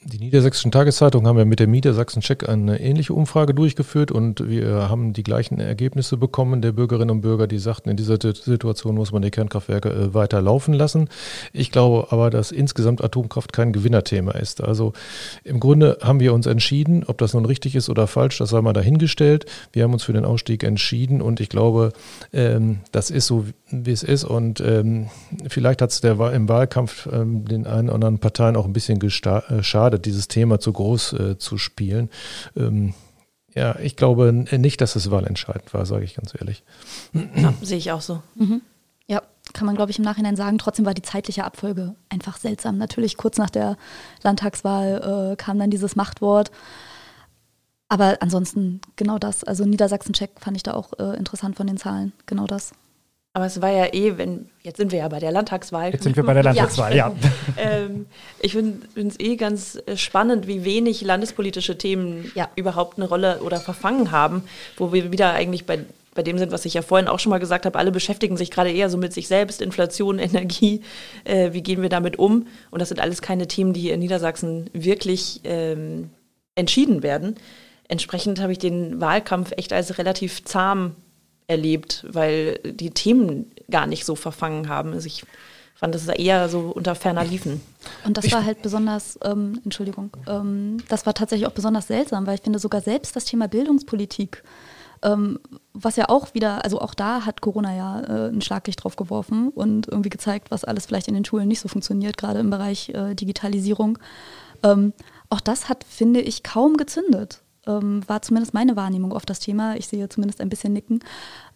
Die niedersächsischen Tageszeitungen haben ja mit der Niedersachsen-Check eine ähnliche Umfrage durchgeführt und wir haben die gleichen Ergebnisse bekommen der Bürgerinnen und Bürger, die sagten, in dieser Situation muss man die Kernkraftwerke äh, weiter laufen lassen. Ich glaube aber, dass insgesamt Atomkraft kein Gewinnerthema ist. Also im Grunde haben wir uns entschieden, ob das nun richtig ist oder falsch, das sei mal dahingestellt. Wir haben uns für den Ausstieg entschieden und ich glaube, ähm, das ist so, wie es ist und ähm, vielleicht hat es im Wahlkampf ähm, den einen oder anderen Parteien auch ein bisschen geschadet geschadet, dieses Thema zu groß äh, zu spielen. Ähm, ja, ich glaube nicht, dass es wahlentscheidend war, sage ich ganz ehrlich. Ja, sehe ich auch so. Mhm. Ja, kann man, glaube ich, im Nachhinein sagen. Trotzdem war die zeitliche Abfolge einfach seltsam. Natürlich kurz nach der Landtagswahl äh, kam dann dieses Machtwort. Aber ansonsten genau das. Also Niedersachsen-Check fand ich da auch äh, interessant von den Zahlen. Genau das. Aber es war ja eh, wenn, jetzt sind wir ja bei der Landtagswahl. Jetzt sind wir bei der Landtagswahl, ja. ja. *laughs* ähm, ich finde es eh ganz äh, spannend, wie wenig landespolitische Themen ja. überhaupt eine Rolle oder verfangen haben, wo wir wieder eigentlich bei, bei dem sind, was ich ja vorhin auch schon mal gesagt habe, alle beschäftigen sich gerade eher so mit sich selbst, Inflation, *laughs* Energie, äh, wie gehen wir damit um? Und das sind alles keine Themen, die hier in Niedersachsen wirklich ähm, entschieden werden. Entsprechend habe ich den Wahlkampf echt als relativ zahm erlebt, weil die Themen gar nicht so verfangen haben. Also ich fand das eher so unter ferner Liefen. Und das war halt besonders, ähm, Entschuldigung, ähm, das war tatsächlich auch besonders seltsam, weil ich finde sogar selbst das Thema Bildungspolitik, ähm, was ja auch wieder, also auch da hat Corona ja äh, ein Schlaglicht drauf geworfen und irgendwie gezeigt, was alles vielleicht in den Schulen nicht so funktioniert, gerade im Bereich äh, Digitalisierung. Ähm, auch das hat, finde ich, kaum gezündet ähm, war zumindest meine Wahrnehmung auf das Thema. Ich sehe zumindest ein bisschen nicken.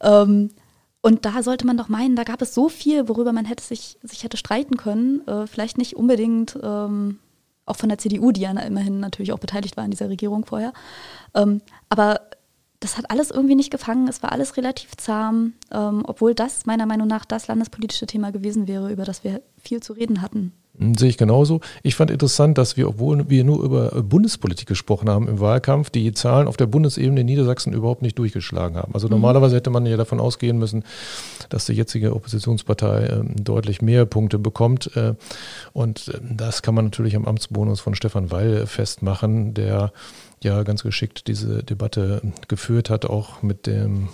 Ähm, und da sollte man doch meinen, da gab es so viel, worüber man hätte sich, sich hätte streiten können. Äh, vielleicht nicht unbedingt ähm, auch von der CDU, die ja immerhin natürlich auch beteiligt war in dieser Regierung vorher. Ähm, aber das hat alles irgendwie nicht gefangen. Es war alles relativ zahm, ähm, obwohl das meiner Meinung nach das landespolitische Thema gewesen wäre, über das wir viel zu reden hatten. Hm, sehe ich genauso. Ich fand interessant, dass wir, obwohl wir nur über äh, Bundespolitik gesprochen haben im Wahlkampf, die Zahlen auf der Bundesebene in Niedersachsen überhaupt nicht durchgeschlagen haben. Also mhm. normalerweise hätte man ja davon ausgehen müssen, dass die jetzige Oppositionspartei äh, deutlich mehr Punkte bekommt. Äh, und äh, das kann man natürlich am Amtsbonus von Stefan Weil festmachen, der ja ganz geschickt diese Debatte geführt hat, auch mit dem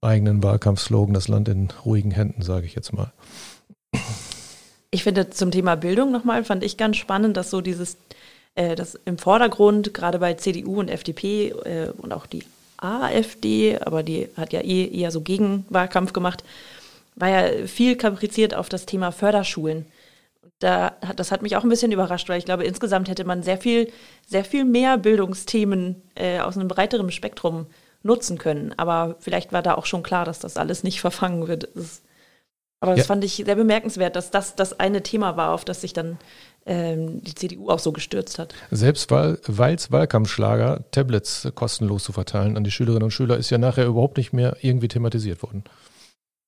eigenen Wahlkampfslogan, das Land in ruhigen Händen, sage ich jetzt mal. Ich finde zum Thema Bildung nochmal, fand ich ganz spannend, dass so dieses, äh, das im Vordergrund, gerade bei CDU und FDP äh, und auch die AfD, aber die hat ja eh eher so Gegenwahlkampf gemacht, war ja viel kapriziert auf das Thema Förderschulen. Da das hat mich auch ein bisschen überrascht, weil ich glaube, insgesamt hätte man sehr viel, sehr viel mehr Bildungsthemen äh, aus einem breiteren Spektrum nutzen können. Aber vielleicht war da auch schon klar, dass das alles nicht *laughs* verfangen wird. Das, aber das ja. fand ich sehr bemerkenswert, dass das das eine Thema war, auf das sich dann ähm, die CDU auch so gestürzt hat. Selbst weil es Wahlkampfschlager, Tablets kostenlos zu verteilen an die Schülerinnen und Schüler, ist ja nachher überhaupt nicht mehr irgendwie thematisiert worden.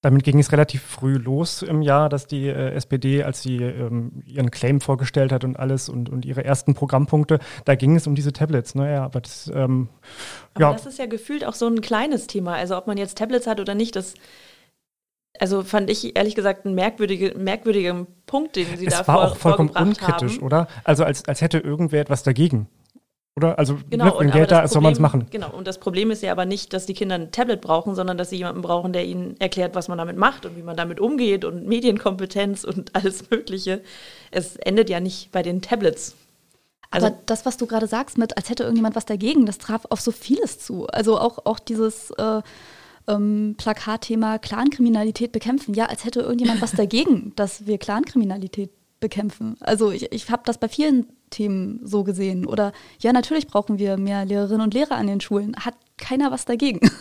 Damit ging es relativ früh los im Jahr, dass die äh, SPD, als sie ähm, ihren Claim vorgestellt hat und alles und, und ihre ersten Programmpunkte, da ging es um diese Tablets. Naja, ne? aber das, ähm, aber ja. das ist ja gefühlt auch so ein kleines Thema. Also ob man jetzt Tablets hat oder nicht, das also fand ich ehrlich gesagt einen merkwürdige, merkwürdigen Punkt, den Sie es da war vor, auch vollkommen unkritisch, haben. oder? Also als, als hätte irgendwer etwas dagegen. Oder? Also genau, ne, wenn Geld da ist, soll man es machen. Genau, und das Problem ist ja aber nicht, dass die Kinder ein Tablet brauchen, sondern dass sie jemanden brauchen, der ihnen erklärt, was man damit macht und wie man damit umgeht und Medienkompetenz und *laughs* alles Mögliche. Es endet ja nicht bei den Tablets. Also aber das, was du gerade sagst, mit als hätte irgendjemand was dagegen, das traf auf so vieles zu. Also auch, auch dieses äh, ähm, Plakatthema Clankriminalität bekämpfen. Ja, als hätte irgendjemand was *laughs* dagegen, dass wir Clankriminalität bekämpfen. Also ich, ich habe das bei vielen Themen so gesehen. Oder ja, natürlich brauchen wir mehr Lehrerinnen und Lehrer an den Schulen. Hat keiner was dagegen. *laughs*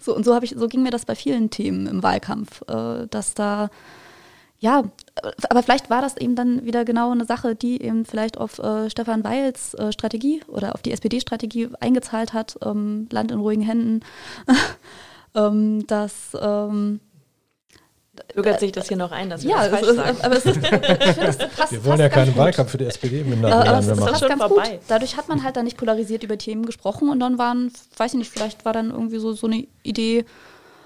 So und so habe ich, so ging mir das bei vielen Themen im Wahlkampf, äh, dass da ja, aber vielleicht war das eben dann wieder genau eine Sache, die eben vielleicht auf äh, Stefan Weils äh, Strategie oder auf die SPD-Strategie eingezahlt hat, ähm, Land in ruhigen Händen, *laughs* ähm, dass ähm, bürgert sich das hier noch ein, dass wir ja, das falsch sagen. aber es ist, *laughs* ich finde, es passt, Wir wollen ja keinen Wahlkampf für die SPD im äh, aber es ist fast ganz vorbei. gut. Dadurch hat man halt dann nicht polarisiert über Themen gesprochen und dann waren, weiß ich nicht, vielleicht war dann irgendwie so, so eine Idee,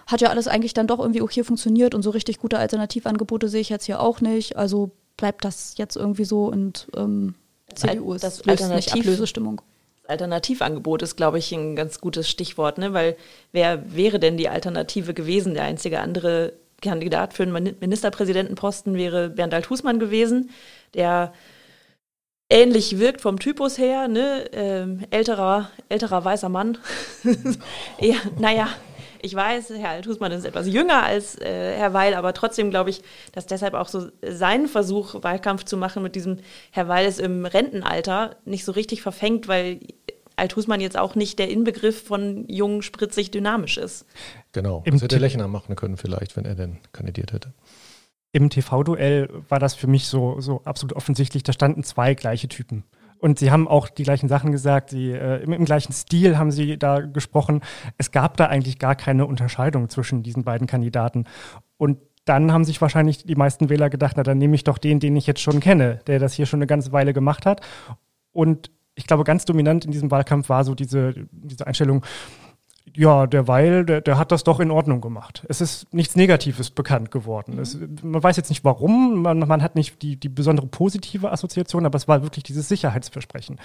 hat ja alles eigentlich dann doch irgendwie okay funktioniert und so richtig gute Alternativangebote sehe ich jetzt hier auch nicht. Also bleibt das jetzt irgendwie so und ähm, CDU ist das löst nicht Ablösestimmung. Alternativangebot ist, glaube ich, ein ganz gutes Stichwort, ne? weil wer wäre denn die Alternative gewesen? Der einzige andere Kandidat für einen Ministerpräsidentenposten wäre Bernd Althusmann gewesen, der ähnlich wirkt vom Typus her, ne? Ähm, älterer, älterer weißer Mann. *laughs* ja, naja, ich weiß, Herr Althusmann ist etwas jünger als äh, Herr Weil, aber trotzdem glaube ich, dass deshalb auch so sein Versuch, Wahlkampf zu machen mit diesem Herr Weil ist im Rentenalter nicht so richtig verfängt, weil Althusmann jetzt auch nicht der Inbegriff von jung, spritzig, dynamisch ist. Genau. Im das hätte Lechner machen können vielleicht, wenn er denn kandidiert hätte. Im TV-Duell war das für mich so, so absolut offensichtlich. Da standen zwei gleiche Typen. Und sie haben auch die gleichen Sachen gesagt, sie, äh, im, im, gleichen Stil haben sie da gesprochen. Es gab da eigentlich gar keine Unterscheidung zwischen diesen beiden Kandidaten. Und dann haben sich wahrscheinlich die meisten Wähler gedacht, na dann nehme ich doch den, den ich jetzt schon kenne, der das hier schon eine ganze Weile gemacht hat. Und ich glaube, ganz dominant in diesem Wahlkampf war so diese, diese Einstellung, ja, der Weil, der, der hat das doch in Ordnung gemacht. Es ist nichts Negatives bekannt geworden. Es, man weiß jetzt nicht warum, man, man hat nicht die, die besondere positive Assoziation, aber es war wirklich dieses Sicherheitsversprechen.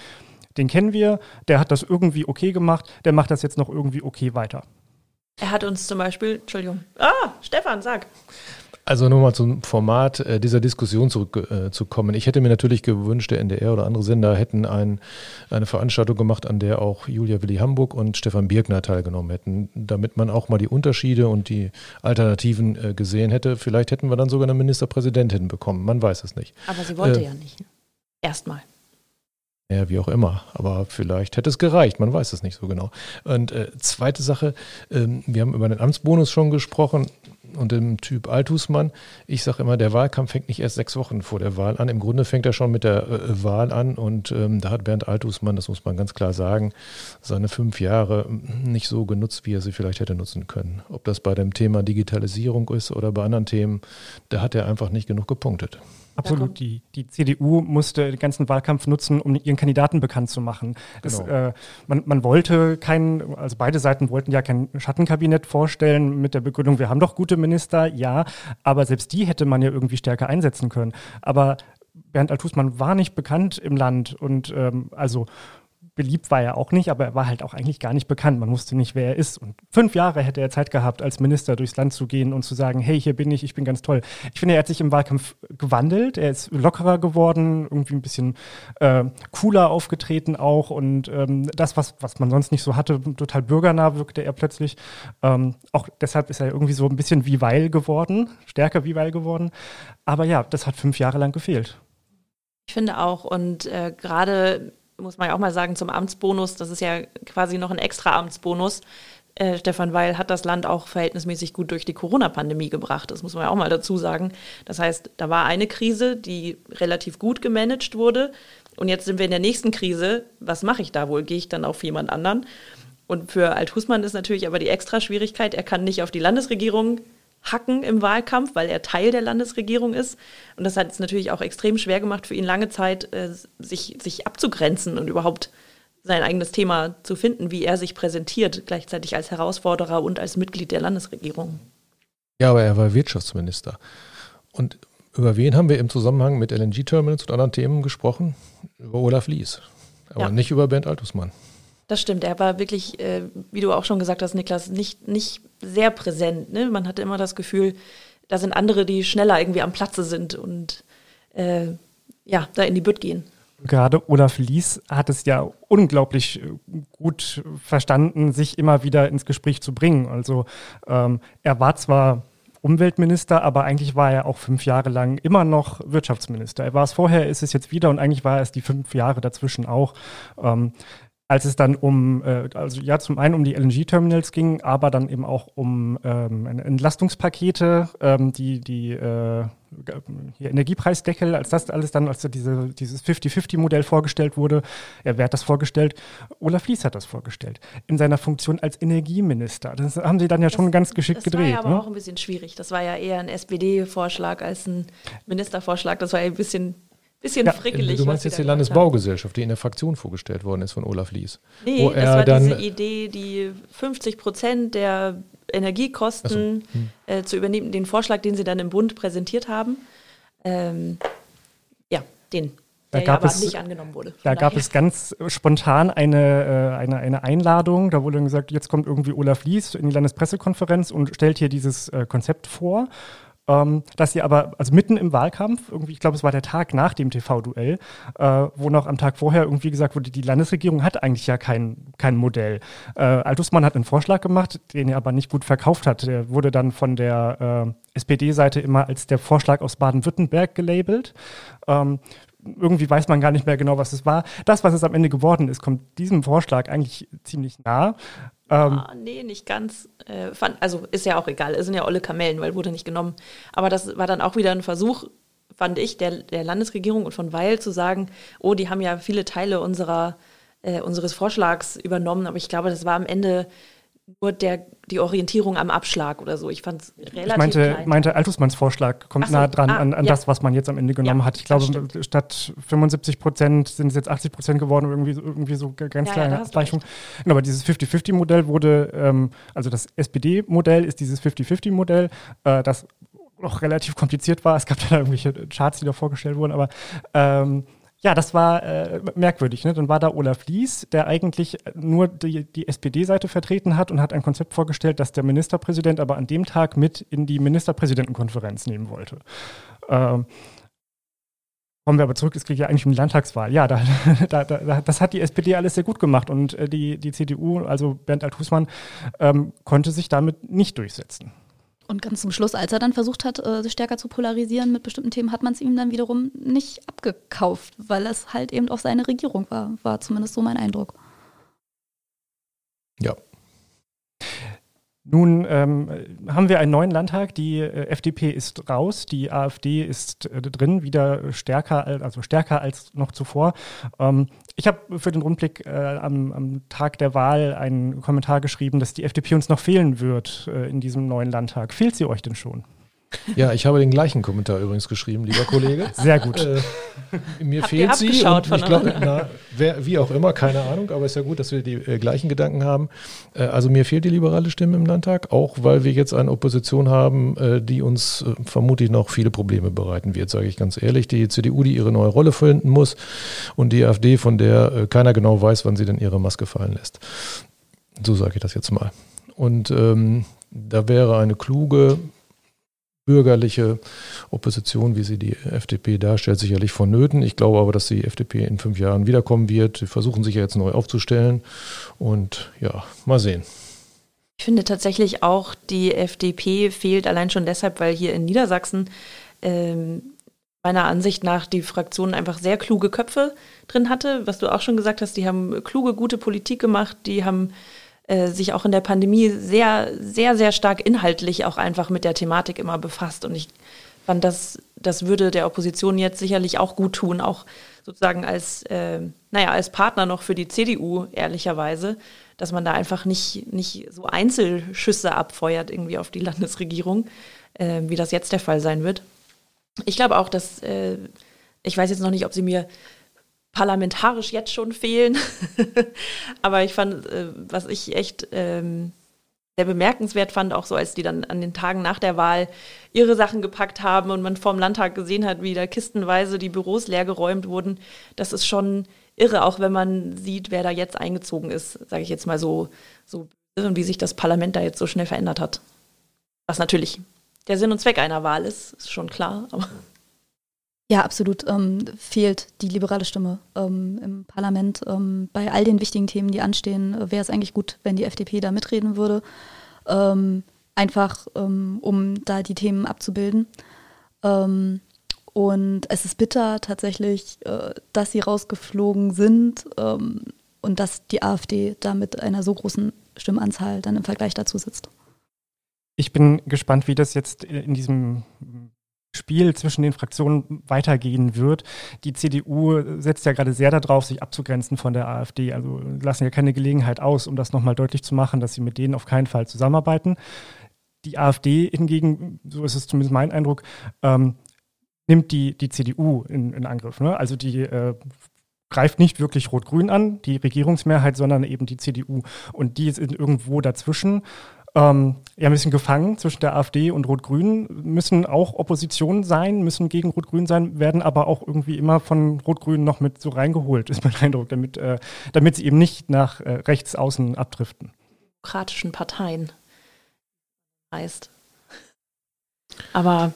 Den kennen wir, der hat das irgendwie okay gemacht, der macht das jetzt noch irgendwie okay weiter. Er hat uns zum Beispiel, Entschuldigung, ah, Stefan, sag. Also nochmal zum Format äh, dieser Diskussion zurückzukommen. Äh, ich hätte mir natürlich gewünscht, der NDR oder andere Sender hätten ein, eine Veranstaltung gemacht, an der auch Julia Willi Hamburg und Stefan Birkner teilgenommen hätten, damit man auch mal die Unterschiede und die Alternativen äh, gesehen hätte. Vielleicht hätten wir dann sogar eine Ministerpräsidentin bekommen. Man weiß es nicht. Aber sie wollte äh, ja nicht. Erstmal. Ja, wie auch immer. Aber vielleicht hätte es gereicht. Man weiß es nicht so genau. Und äh, zweite Sache, ähm, wir haben über den Amtsbonus schon gesprochen und dem Typ Althusmann. Ich sage immer, der Wahlkampf fängt nicht erst sechs Wochen vor der Wahl an. Im Grunde fängt er schon mit der äh, Wahl an und ähm, da hat Bernd Althusmann, das muss man ganz klar sagen, seine fünf Jahre nicht so genutzt, wie er sie vielleicht hätte nutzen können. Ob das bei dem Thema Digitalisierung ist oder bei anderen Themen, da hat er einfach nicht genug gepunktet. Absolut. Die, die CDU musste den ganzen Wahlkampf nutzen, um ihren Kandidaten bekannt zu machen. Genau. Es, äh, man, man wollte kein, also beide Seiten wollten ja kein Schattenkabinett vorstellen mit der Begründung, wir haben doch gute Minister, ja, aber selbst die hätte man ja irgendwie stärker einsetzen können. Aber Bernd Althusmann war nicht bekannt im Land und ähm, also beliebt war er auch nicht, aber er war halt auch eigentlich gar nicht bekannt. Man wusste nicht, wer er ist. Und fünf Jahre hätte er Zeit gehabt, als Minister durchs Land zu gehen und zu sagen, hey, hier bin ich, ich bin ganz toll. Ich finde, er hat sich im Wahlkampf gewandelt. Er ist lockerer geworden, irgendwie ein bisschen äh, cooler aufgetreten auch. Und ähm, das, was, was man sonst nicht so hatte, total bürgernah wirkte er plötzlich. Ähm, auch deshalb ist er irgendwie so ein bisschen wie Weil geworden, stärker wie Weil geworden. Aber ja, das hat fünf Jahre lang gefehlt. Ich finde auch, und äh, gerade muss man ja auch mal sagen, zum Amtsbonus, das ist ja quasi noch ein extra Amtsbonus. Äh, Stefan Weil hat das Land auch verhältnismäßig gut durch die Corona-Pandemie gebracht. Das muss man ja auch mal dazu sagen. Das heißt, da war eine Krise, die relativ gut gemanagt wurde. Und jetzt sind wir in der nächsten Krise. Was mache ich da wohl? Gehe ich dann auf jemand anderen? Und für Alt-Husmann ist natürlich aber die extra Schwierigkeit, er kann nicht auf die Landesregierung hacken im Wahlkampf, weil er Teil der Landesregierung ist. Und das hat es natürlich auch extrem schwer gemacht für ihn lange Zeit, äh, sich, sich abzugrenzen und überhaupt sein eigenes Thema zu finden, wie er sich präsentiert, gleichzeitig als Herausforderer und als Mitglied der Landesregierung. Ja, aber er war Wirtschaftsminister. Und über wen haben wir im Zusammenhang mit LNG-Terminals und anderen Themen gesprochen? Über Olaf Lies. Aber ja. nicht über Bernd Altusmann. Das stimmt, er war wirklich, äh, wie du auch schon gesagt hast, Niklas, nicht, nicht sehr präsent. Ne? Man hatte immer das Gefühl, da sind andere, die schneller irgendwie am Platze sind und äh, ja, da in die Bütt gehen. Gerade Olaf Lies hat es ja unglaublich äh, gut verstanden, sich immer wieder ins Gespräch zu bringen. Also ähm, er war zwar Umweltminister, aber eigentlich war er auch fünf Jahre lang immer noch Wirtschaftsminister. Er war es vorher, ist es jetzt wieder und eigentlich war er es die fünf Jahre dazwischen auch. Ähm, als es dann um, äh, also ja, zum einen um die LNG-Terminals ging, aber dann eben auch um ähm, Entlastungspakete, ähm, die, die äh, Energiepreisdeckel, als das alles dann, als diese, dieses 50-50-Modell vorgestellt wurde, ja, wer hat das vorgestellt? Olaf Lies hat das vorgestellt. In seiner Funktion als Energieminister. Das haben sie dann ja schon ganz geschickt das gedreht. Das war ja aber ne? auch ein bisschen schwierig. Das war ja eher ein SPD-Vorschlag als ein Ministervorschlag. Das war ja ein bisschen bisschen ja, frickelig. Du meinst jetzt die Landesbaugesellschaft, die in der Fraktion vorgestellt worden ist von Olaf Lies. Nee, das war dann diese Idee, die 50 Prozent der Energiekosten so. hm. äh, zu übernehmen, den Vorschlag, den sie dann im Bund präsentiert haben. Ähm, ja, den. Da gab ja aber es, nicht angenommen wurde. Da gab es ganz spontan eine, äh, eine, eine Einladung. Da wurde dann gesagt, jetzt kommt irgendwie Olaf Lies in die Landespressekonferenz und stellt hier dieses äh, Konzept vor ähm, dass sie aber, also mitten im Wahlkampf, irgendwie, ich glaube, es war der Tag nach dem TV-Duell, äh, wo noch am Tag vorher irgendwie gesagt wurde, die Landesregierung hat eigentlich ja kein, kein Modell. Äh, Altusmann hat einen Vorschlag gemacht, den er aber nicht gut verkauft hat. Der wurde dann von der äh, SPD-Seite immer als der Vorschlag aus Baden-Württemberg gelabelt. Ähm, irgendwie weiß man gar nicht mehr genau, was es war. Das, was es am Ende geworden ist, kommt diesem Vorschlag eigentlich ziemlich nah. Ähm, ah, nee, nicht ganz. Äh, fand, also ist ja auch egal, es sind ja olle Kamellen, weil wurde nicht genommen. Aber das war dann auch wieder ein Versuch, fand ich, der, der Landesregierung und von Weil zu sagen, oh, die haben ja viele Teile unserer, äh, unseres Vorschlags übernommen, aber ich glaube, das war am Ende nur der, die Orientierung am Abschlag oder so. Ich fand es relativ Ich meinte, klein. meinte Altusmanns Vorschlag kommt so, nah dran ah, an, an ja. das, was man jetzt am Ende genommen ja, hat. Ich glaube, statt 75 Prozent sind es jetzt 80 Prozent geworden, irgendwie, irgendwie so ganz ja, kleine Abweichung. Genau, aber dieses 50-50-Modell wurde, ähm, also das SPD-Modell ist dieses 50-50-Modell, äh, das noch relativ kompliziert war. Es gab da irgendwelche Charts, die da vorgestellt wurden, aber ähm, ja, das war äh, merkwürdig. Ne? Dann war da Olaf Lies, der eigentlich nur die, die SPD-Seite vertreten hat und hat ein Konzept vorgestellt, das der Ministerpräsident aber an dem Tag mit in die Ministerpräsidentenkonferenz nehmen wollte. Ähm, Kommen wir aber zurück, es geht ja eigentlich um die Landtagswahl. Ja, da, *laughs* da, da, das hat die SPD alles sehr gut gemacht und äh, die, die CDU, also Bernd Althusmann, ähm, konnte sich damit nicht durchsetzen. Und ganz zum Schluss, als er dann versucht hat, äh, sich stärker zu polarisieren mit bestimmten Themen, hat man es ihm dann wiederum nicht abgekauft, weil es halt eben auch seine Regierung war. War zumindest so mein Eindruck. Ja. Nun ähm, haben wir einen neuen Landtag. Die äh, FDP ist raus, die AfD ist äh, drin, wieder stärker, also stärker als noch zuvor. Ähm, ich habe für den Rundblick äh, am, am, Tag der Wahl einen Kommentar geschrieben, dass die FDP uns noch fehlen wird äh, in diesem neuen Landtag. Fehlt sie euch denn schon? Ja, ich habe den gleichen Kommentar übrigens geschrieben, lieber Kollege. *laughs* Sehr gut. Äh, mir Habt fehlt sie. Und ich glaube, na, wer, wie auch immer, keine Ahnung, aber es ist ja gut, dass wir die äh, gleichen Gedanken haben. Äh, also mir fehlt die liberale Stimme im Landtag, auch weil wir jetzt eine Opposition haben, äh, die uns äh, vermutlich noch viele Probleme bereiten wird, sage ich ganz ehrlich. Die CDU, die ihre neue Rolle finden muss und die AfD, von der äh, keiner genau weiß, wann sie denn ihre Maske fallen lässt. So sage ich das jetzt mal. Und ähm, da wäre eine kluge bürgerliche Opposition, wie sie die FDP darstellt, sicherlich vonnöten. Ich glaube aber, dass die FDP in fünf Jahren wiederkommen wird. Sie versuchen sich ja jetzt neu aufzustellen. Und ja, mal sehen. Ich finde tatsächlich auch, die FDP fehlt allein schon deshalb, weil hier in Niedersachsen ähm, meiner Ansicht nach die Fraktion einfach sehr kluge Köpfe drin hatte. Was du auch schon gesagt hast, die haben kluge, gute Politik gemacht, die haben äh, sich auch in der Pandemie sehr, sehr, sehr stark inhaltlich auch einfach mit der Thematik immer befasst. Und ich fand, das, das würde der Opposition jetzt sicherlich auch gut tun, auch sozusagen als, äh, naja, als Partner noch für die CDU, ehrlicherweise, dass man da einfach nicht, nicht so Einzelschüsse abfeuert irgendwie auf die Landesregierung, äh, wie das jetzt der Fall sein wird. Ich glaube auch, dass, äh, ich weiß jetzt noch nicht, ob sie mir parlamentarisch jetzt schon fehlen. *laughs* Aber ich fand, äh, was ich echt ähm, sehr bemerkenswert fand, auch so als die dann an den Tagen nach der Wahl ihre Sachen gepackt haben und man vorm Landtag gesehen hat, wie da kistenweise die Büros leergeräumt wurden, das ist schon irre, auch wenn man sieht, wer da jetzt eingezogen ist, sage ich jetzt mal so, so und wie sich das Parlament da jetzt so schnell verändert hat. Was natürlich der Sinn und Zweck einer Wahl ist, ist schon klar. Aber ja, absolut ähm, fehlt die liberale Stimme ähm, im Parlament. Ähm, bei all den wichtigen Themen, die anstehen, äh, wäre es eigentlich gut, wenn die FDP da mitreden würde. Ähm, einfach, ähm, um da die Themen abzubilden. Ähm, und es ist bitter tatsächlich, äh, dass sie rausgeflogen sind und dass die AfD da mit einer so großen Stimmanzahl dann im Vergleich dazu sitzt. Ich bin gespannt, wie das jetzt in diesem Spiel zwischen den Fraktionen weitergehen wird. Die CDU setzt ja gerade sehr darauf, sich abzugrenzen von der AfD. Also lassen ja keine Gelegenheit aus, um das nochmal deutlich zu machen, dass sie mit denen auf keinen Fall zusammenarbeiten. Die AfD hingegen, so ist es zumindest mein Eindruck, ähm, nimmt die, die CDU in, in Angriff. Ne? Also die äh, greift nicht wirklich Rot-Grün an, die Regierungsmehrheit, sondern eben die CDU. Und die ist irgendwo dazwischen ähm, ja ein bisschen gefangen zwischen der AfD und Rot-Grün, müssen auch Opposition sein, müssen gegen Rot-Grün sein, werden aber auch irgendwie immer von Rot-Grün noch mit so reingeholt, *laughs* ist mein Eindruck, damit, äh, damit sie eben nicht nach äh, rechts außen abdriften. Demokratischen Parteien heißt. Aber.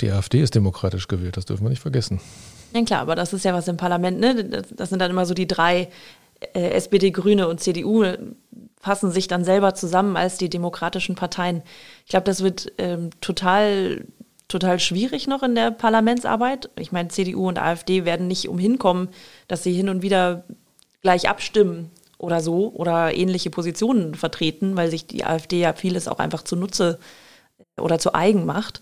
Die AfD ist demokratisch gewählt, das dürfen wir nicht vergessen. Ja klar, aber das ist ja was im Parlament, ne? Das, sind dann immer so die drei äh, SPD, Grüne und CDU fassen sich dann selber zusammen als die demokratischen Parteien. Ich glaube, das wird ähm, total, total schwierig noch in der Parlamentsarbeit. Ich meine, CDU und AfD werden nicht umhin kommen, dass sie hin und wieder gleich abstimmen oder so oder ähnliche Positionen vertreten, weil sich die AfD ja vieles auch einfach zunutze oder zu eigen macht.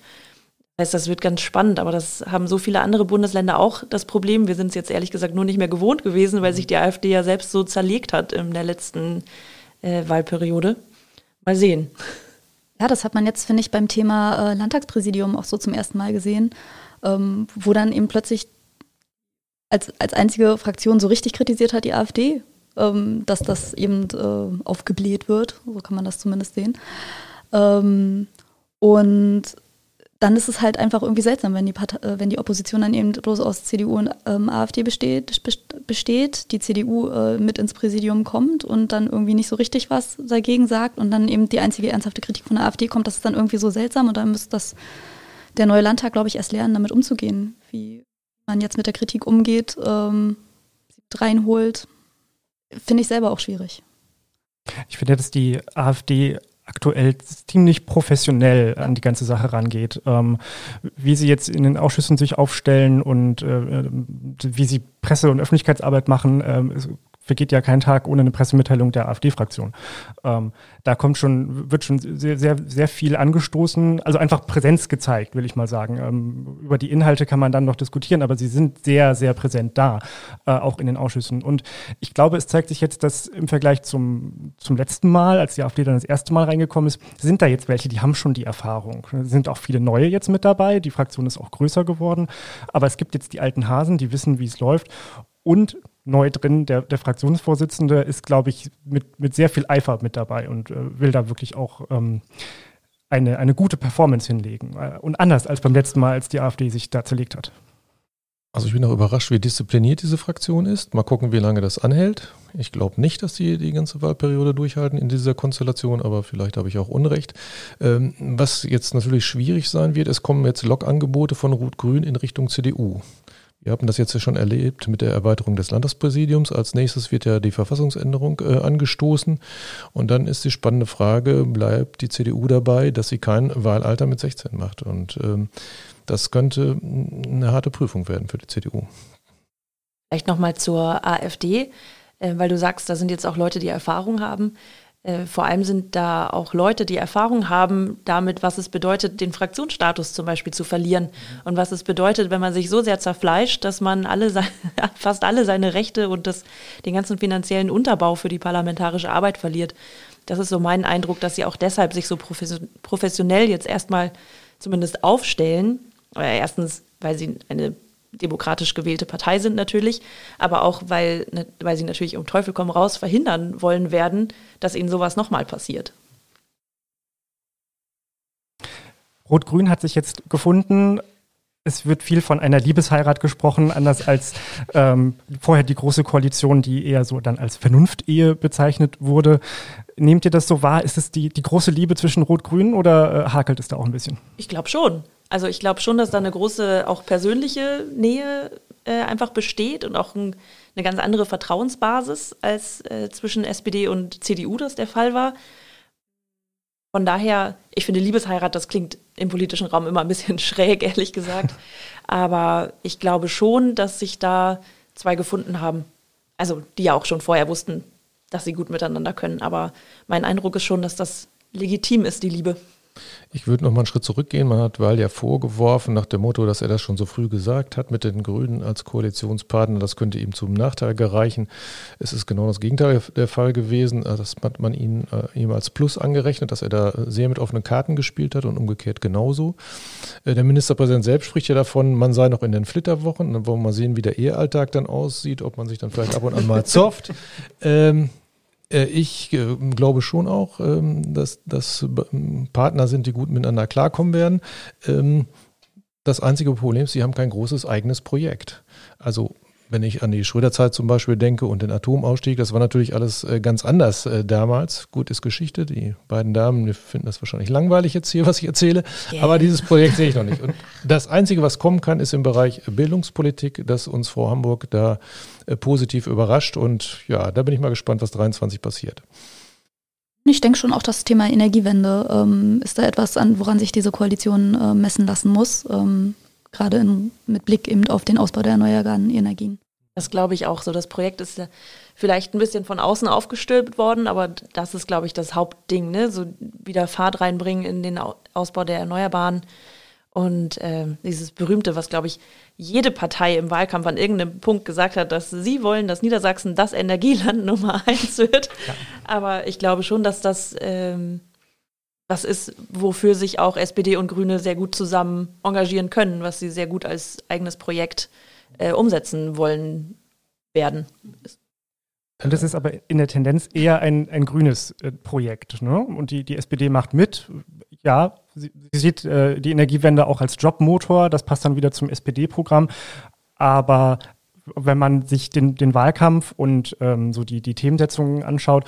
Das heißt, das wird ganz spannend, aber das haben so viele andere Bundesländer auch das Problem. Wir sind es jetzt ehrlich gesagt nur nicht mehr gewohnt gewesen, weil sich die AfD ja selbst so zerlegt hat in der letzten äh, Wahlperiode. Mal sehen. Ja, das hat man jetzt, finde ich, beim Thema äh, Landtagspräsidium auch so zum ersten Mal gesehen, ähm, wo dann eben plötzlich als, als einzige Fraktion so richtig kritisiert hat die AfD, ähm, dass das eben äh, aufgebläht wird. So kann man das zumindest sehen. Ähm, und dann ist es halt einfach irgendwie seltsam, wenn die, Partei, äh, wenn die Opposition dann eben bloß aus CDU und ähm, AfD besteht, besteht, die CDU äh, mit ins Präsidium kommt und dann irgendwie nicht so richtig was dagegen sagt und dann eben die einzige ernsthafte Kritik von der AfD kommt, das ist dann irgendwie so seltsam und dann müsste das der neue Landtag, glaube ich, erst lernen, damit umzugehen, wie man jetzt mit der Kritik umgeht, ähm, reinholt, finde ich selber auch schwierig. Ich finde, dass die AfD aktuell ziemlich professionell an die ganze Sache rangeht. Ähm, wie sie jetzt in den Ausschüssen sich aufstellen und äh, wie sie Presse- und Öffentlichkeitsarbeit machen, äh, vergeht ja kein Tag ohne eine Pressemitteilung der AfD-Fraktion. Ähm, da kommt schon, wird schon sehr, sehr, sehr viel angestoßen, also einfach Präsenz gezeigt, will ich mal sagen. Ähm, über die Inhalte kann man dann noch diskutieren, aber sie sind sehr, sehr präsent da, äh, auch in den Ausschüssen. Und ich glaube, es zeigt sich jetzt, dass im Vergleich zum, zum letzten Mal, als die AfD dann das erste Mal reingekommen ist, sind da jetzt welche, die haben schon die Erfahrung. Es sind auch viele neue jetzt mit dabei, die Fraktion ist auch größer geworden, aber es gibt jetzt die alten Hasen, die wissen, wie es läuft. Und neu drin. Der, der Fraktionsvorsitzende ist, glaube ich, mit, mit sehr viel Eifer mit dabei und äh, will da wirklich auch ähm, eine, eine gute Performance hinlegen. Äh, und anders als beim letzten Mal, als die AfD sich da zerlegt hat. Also ich bin auch überrascht, wie diszipliniert diese Fraktion ist. Mal gucken, wie lange das anhält. Ich glaube nicht, dass die die ganze Wahlperiode durchhalten in dieser Konstellation, aber vielleicht habe ich auch Unrecht. Ähm, was jetzt natürlich schwierig sein wird, es kommen jetzt Logangebote von Rot-Grün in Richtung CDU. Wir haben das jetzt ja schon erlebt mit der Erweiterung des Landespräsidiums. Als nächstes wird ja die Verfassungsänderung äh, angestoßen. Und dann ist die spannende Frage, bleibt die CDU dabei, dass sie kein Wahlalter mit 16 macht? Und ähm, das könnte eine harte Prüfung werden für die CDU. Vielleicht nochmal zur AfD, äh, weil du sagst, da sind jetzt auch Leute, die Erfahrung haben. Äh, vor allem sind da auch Leute, die Erfahrung haben damit, was es bedeutet, den Fraktionsstatus zum Beispiel zu verlieren und was es bedeutet, wenn man sich so sehr zerfleischt, dass man alle *laughs* fast alle seine Rechte und das, den ganzen finanziellen Unterbau für die parlamentarische Arbeit verliert. Das ist so mein Eindruck, dass sie auch deshalb sich so professionell jetzt erstmal zumindest aufstellen. Erstens, weil sie eine demokratisch gewählte Partei sind natürlich, aber auch, weil, ne, weil sie natürlich um Teufel komm raus verhindern wollen werden, dass ihnen sowas nochmal passiert. Rot-Grün hat sich jetzt gefunden. Es wird viel von einer Liebesheirat gesprochen, anders als ähm, vorher die große Koalition, die eher so dann als Vernunftehe bezeichnet wurde. Nehmt ihr das so wahr? Ist es die, die große Liebe zwischen Rot-Grün oder äh, hakelt es da auch ein bisschen? Ich glaube schon. Also ich glaube schon, dass da eine große, auch persönliche Nähe äh, einfach besteht und auch ein, eine ganz andere Vertrauensbasis als äh, zwischen SPD und CDU das der Fall war. Von daher, ich finde Liebesheirat, das klingt im politischen Raum immer ein bisschen *laughs* schräg, ehrlich gesagt. Aber ich glaube schon, dass sich da zwei gefunden haben. Also die ja auch schon vorher wussten, dass sie gut miteinander können. Aber mein Eindruck ist schon, dass das legitim ist, die Liebe. Ich würde noch mal einen Schritt zurückgehen. Man hat Wahl ja vorgeworfen nach dem Motto, dass er das schon so früh gesagt hat mit den Grünen als Koalitionspartner. Das könnte ihm zum Nachteil gereichen. Es ist genau das Gegenteil der Fall gewesen. Also das hat man ihn, äh, ihm als Plus angerechnet, dass er da sehr mit offenen Karten gespielt hat und umgekehrt genauso. Äh, der Ministerpräsident selbst spricht ja davon, man sei noch in den Flitterwochen. Dann wollen wir mal sehen, wie der Ehealltag dann aussieht, ob man sich dann vielleicht ab und an mal zofft. *laughs* ähm, äh, ich äh, glaube schon auch, ähm, dass das Partner sind, die gut miteinander klarkommen werden. Ähm, das einzige Problem ist, sie haben kein großes eigenes Projekt. Also wenn ich an die Schröder-Zeit zum Beispiel denke und den Atomausstieg, das war natürlich alles äh, ganz anders äh, damals. Gut ist Geschichte. Die beiden Damen die finden das wahrscheinlich langweilig jetzt hier, *laughs* was ich erzähle. Yeah. Aber dieses Projekt sehe ich noch nicht. Und das Einzige, was kommen kann, ist im Bereich Bildungspolitik, dass uns Frau Hamburg da äh, positiv überrascht. Und ja, da bin ich mal gespannt, was 23 passiert. Ich denke schon auch, das Thema Energiewende ähm, ist da etwas, an, woran sich diese Koalition äh, messen lassen muss. Ähm, gerade in, mit Blick eben auf den Ausbau der erneuerbaren Energien. Das glaube ich auch so. Das Projekt ist vielleicht ein bisschen von außen aufgestülpt worden, aber das ist, glaube ich, das Hauptding, ne? So wieder Fahrt reinbringen in den Ausbau der Erneuerbaren. Und äh, dieses berühmte, was, glaube ich, jede Partei im Wahlkampf an irgendeinem Punkt gesagt hat, dass sie wollen, dass Niedersachsen das Energieland *laughs* Nummer eins wird. Ja. Aber ich glaube schon, dass das ähm, das ist, wofür sich auch SPD und Grüne sehr gut zusammen engagieren können, was sie sehr gut als eigenes Projekt äh, umsetzen wollen werden. Und das ist aber in der Tendenz eher ein, ein grünes äh, Projekt. Ne? Und die, die SPD macht mit. Ja, sie, sie sieht äh, die Energiewende auch als Jobmotor. Das passt dann wieder zum SPD-Programm. Aber wenn man sich den, den Wahlkampf und ähm, so die, die Themensetzungen anschaut,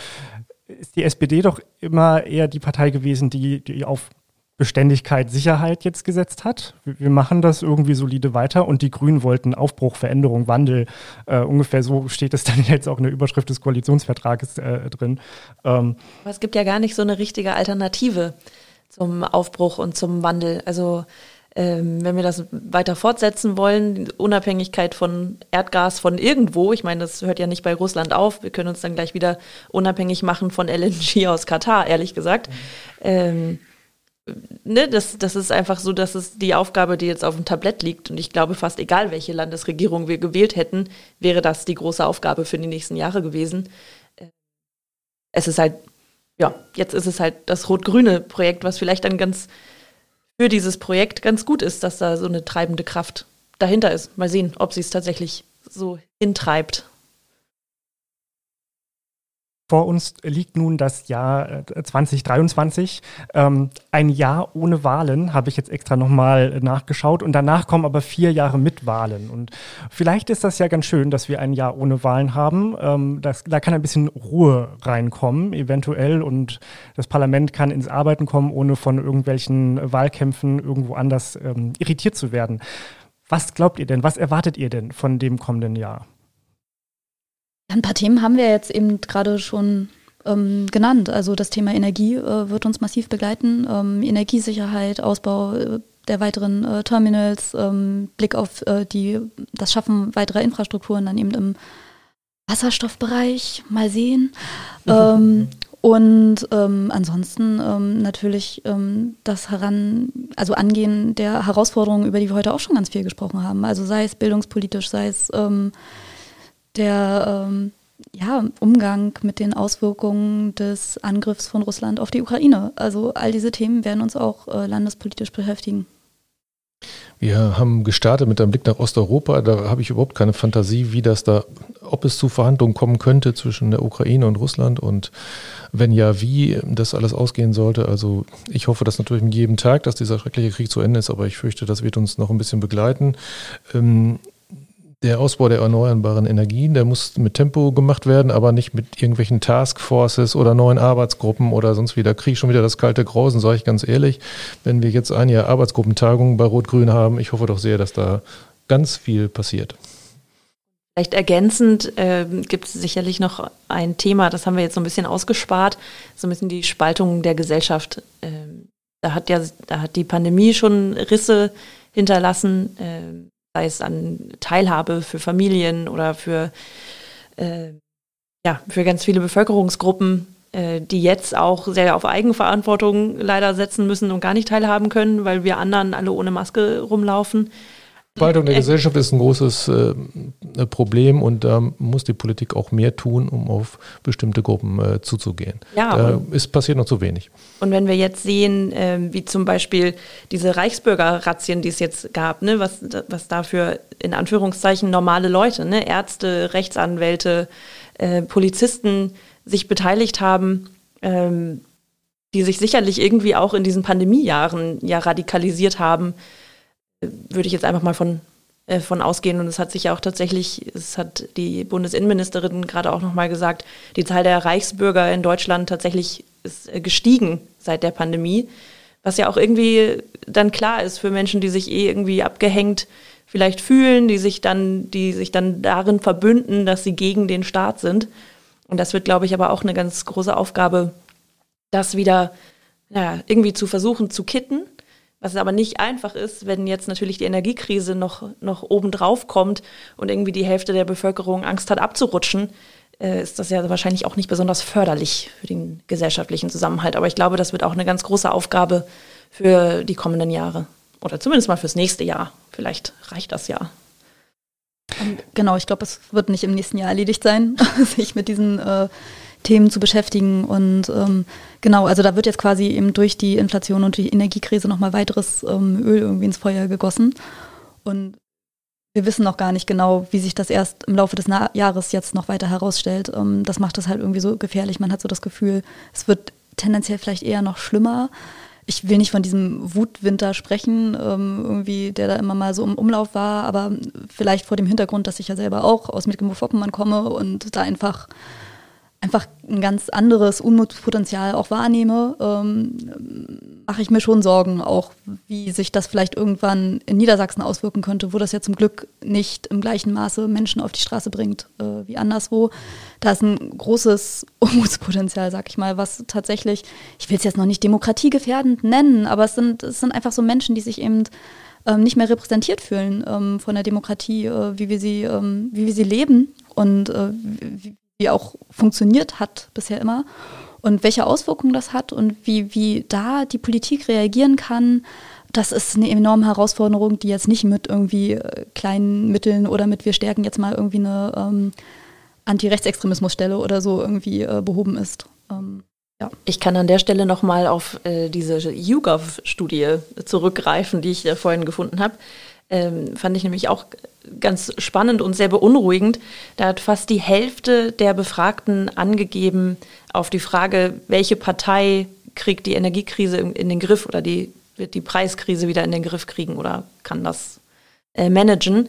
ist die SPD doch immer eher die Partei gewesen, die, die auf Beständigkeit, Sicherheit jetzt gesetzt hat. Wir machen das irgendwie solide weiter und die Grünen wollten Aufbruch, Veränderung, Wandel. Äh, ungefähr so steht es dann *laughs* jetzt auch in der Überschrift des Koalitionsvertrages äh, drin. Ähm, Aber es gibt ja gar nicht so eine richtige Alternative zum Aufbruch und zum Wandel. Also ähm, wenn wir das weiter fortsetzen wollen, Unabhängigkeit von Erdgas von irgendwo, ich meine, das hört ja nicht bei Russland auf, wir können uns dann gleich wieder unabhängig machen von LNG *laughs* aus Katar, ehrlich gesagt. Ähm, ne, das, das ist einfach so, dass es die Aufgabe, die jetzt auf dem Tablett liegt, und ich glaube, fast egal, welche Landesregierung wir gewählt hätten, wäre das die große Aufgabe für die nächsten Jahre gewesen. Es ist halt, ja, jetzt ist es halt das rot-grüne Projekt, was vielleicht dann ganz für dieses Projekt ganz gut ist, dass da so eine treibende Kraft dahinter ist. Mal sehen, ob sie es tatsächlich so hintreibt. Vor uns liegt nun das Jahr 2023. Äh, ähm, ein Jahr ohne Wahlen habe ich jetzt extra nochmal nachgeschaut und danach kommen aber vier Jahre mit Wahlen. Und vielleicht ist das ja ganz schön, dass wir ein Jahr ohne Wahlen haben. Ähm, das, da kann ein bisschen Ruhe reinkommen, eventuell, und das Parlament kann ins Arbeiten kommen, ohne von irgendwelchen Wahlkämpfen irgendwo anders ähm, irritiert zu werden. Was glaubt ihr denn? Was erwartet ihr denn von dem kommenden Jahr? Ein paar Themen haben wir jetzt eben gerade schon ähm, genannt. Also das Thema Energie äh, wird uns massiv begleiten. Ähm, Energiesicherheit, Ausbau äh, der weiteren äh, Terminals, ähm, Blick auf äh, die, das Schaffen weiterer Infrastrukturen dann eben im Wasserstoffbereich. Mal sehen. Mhm. und ähm, ansonsten ähm, natürlich ähm, das Heran, also Angehen der Herausforderungen, über die wir heute auch schon ganz viel gesprochen haben. Also sei es bildungspolitisch, sei es der ähm, ja, Umgang mit den Auswirkungen des Angriffs von Russland auf die Ukraine. Also all diese Themen werden uns auch äh, landespolitisch beschäftigen. Wir haben gestartet mit einem Blick nach Osteuropa. Da habe ich überhaupt keine Fantasie, wie das da, ob es zu Verhandlungen kommen könnte zwischen der Ukraine und Russland und wenn ja, wie das alles ausgehen sollte. Also ich hoffe das natürlich mit jedem Tag, dass dieser schreckliche Krieg zu Ende ist, aber ich fürchte, das wird uns noch ein bisschen begleiten. Ähm, der Ausbau der erneuerbaren Energien, der muss mit Tempo gemacht werden, aber nicht mit irgendwelchen Taskforces oder neuen Arbeitsgruppen oder sonst wie. Da kriege ich schon wieder das kalte Grausen, sage ich ganz ehrlich. Wenn wir jetzt ein Jahr Arbeitsgruppentagungen bei Rot-Grün haben, ich hoffe doch sehr, dass da ganz viel passiert. Vielleicht ergänzend äh, gibt es sicherlich noch ein Thema, das haben wir jetzt so ein bisschen ausgespart, so ein bisschen die Spaltung der Gesellschaft. Ähm, da hat ja, da hat die Pandemie schon Risse hinterlassen. Ähm, sei es an Teilhabe für Familien oder für, äh, ja, für ganz viele Bevölkerungsgruppen, äh, die jetzt auch sehr auf Eigenverantwortung leider setzen müssen und gar nicht teilhaben können, weil wir anderen alle ohne Maske rumlaufen. Spaltung der Gesellschaft ist ein großes äh, Problem und da muss die Politik auch mehr tun, um auf bestimmte Gruppen äh, zuzugehen. Ja, da ist passiert noch zu wenig. Und wenn wir jetzt sehen, äh, wie zum Beispiel diese Reichsbürger-Razzien, die es jetzt gab, ne, was, was dafür in Anführungszeichen normale Leute, ne, Ärzte, Rechtsanwälte, äh, Polizisten sich beteiligt haben, ähm, die sich sicherlich irgendwie auch in diesen Pandemiejahren ja radikalisiert haben, würde ich jetzt einfach mal von, äh, von ausgehen. Und es hat sich ja auch tatsächlich, es hat die Bundesinnenministerin gerade auch nochmal gesagt, die Zahl der Reichsbürger in Deutschland tatsächlich ist äh, gestiegen seit der Pandemie. Was ja auch irgendwie dann klar ist für Menschen, die sich eh irgendwie abgehängt vielleicht fühlen, die sich dann, die sich dann darin verbünden, dass sie gegen den Staat sind. Und das wird, glaube ich, aber auch eine ganz große Aufgabe, das wieder ja, irgendwie zu versuchen zu kitten was aber nicht einfach ist, wenn jetzt natürlich die Energiekrise noch, noch obendrauf kommt und irgendwie die Hälfte der Bevölkerung Angst hat abzurutschen, äh, ist das ja wahrscheinlich auch nicht besonders förderlich für den gesellschaftlichen Zusammenhalt. Aber ich glaube, das wird auch eine ganz große Aufgabe für die kommenden Jahre. Oder zumindest mal fürs nächste Jahr. Vielleicht reicht das ja. Genau, ich glaube, es wird nicht im nächsten Jahr erledigt sein, *laughs* sich mit diesen äh, Themen zu beschäftigen. Und ähm, genau, also da wird jetzt quasi eben durch die Inflation und die Energiekrise nochmal weiteres ähm, Öl irgendwie ins Feuer gegossen. Und wir wissen noch gar nicht genau, wie sich das erst im Laufe des Na Jahres jetzt noch weiter herausstellt. Ähm, das macht es halt irgendwie so gefährlich. Man hat so das Gefühl, es wird tendenziell vielleicht eher noch schlimmer. Ich will nicht von diesem Wutwinter sprechen, ähm, irgendwie, der da immer mal so im Umlauf war, aber vielleicht vor dem Hintergrund, dass ich ja selber auch aus Mecklenburg-Vorpommern komme und da einfach einfach ein ganz anderes Unmutspotenzial auch wahrnehme, ähm, mache ich mir schon Sorgen, auch wie sich das vielleicht irgendwann in Niedersachsen auswirken könnte, wo das ja zum Glück nicht im gleichen Maße Menschen auf die Straße bringt äh, wie anderswo. Da ist ein großes *laughs* Unmutspotenzial, sag ich mal, was tatsächlich, ich will es jetzt noch nicht demokratiegefährdend nennen, aber es sind, es sind einfach so Menschen, die sich eben ähm, nicht mehr repräsentiert fühlen ähm, von der Demokratie, äh, wie wir sie, ähm, wie wir sie leben und äh, wie, wie auch funktioniert hat bisher immer und welche Auswirkungen das hat und wie, wie da die Politik reagieren kann. Das ist eine enorme Herausforderung, die jetzt nicht mit irgendwie äh, kleinen Mitteln oder mit wir stärken jetzt mal irgendwie eine ähm, Anti-Rechtsextremismusstelle oder so irgendwie äh, behoben ist. Ähm, ja. Ich kann an der Stelle nochmal auf äh, diese YouGov-Studie zurückgreifen, die ich äh, vorhin gefunden habe. Ähm, fand ich nämlich auch ganz spannend und sehr beunruhigend. Da hat fast die Hälfte der Befragten angegeben auf die Frage, welche Partei kriegt die Energiekrise in, den Griff oder die, wird die Preiskrise wieder in den Griff kriegen oder kann das äh, managen.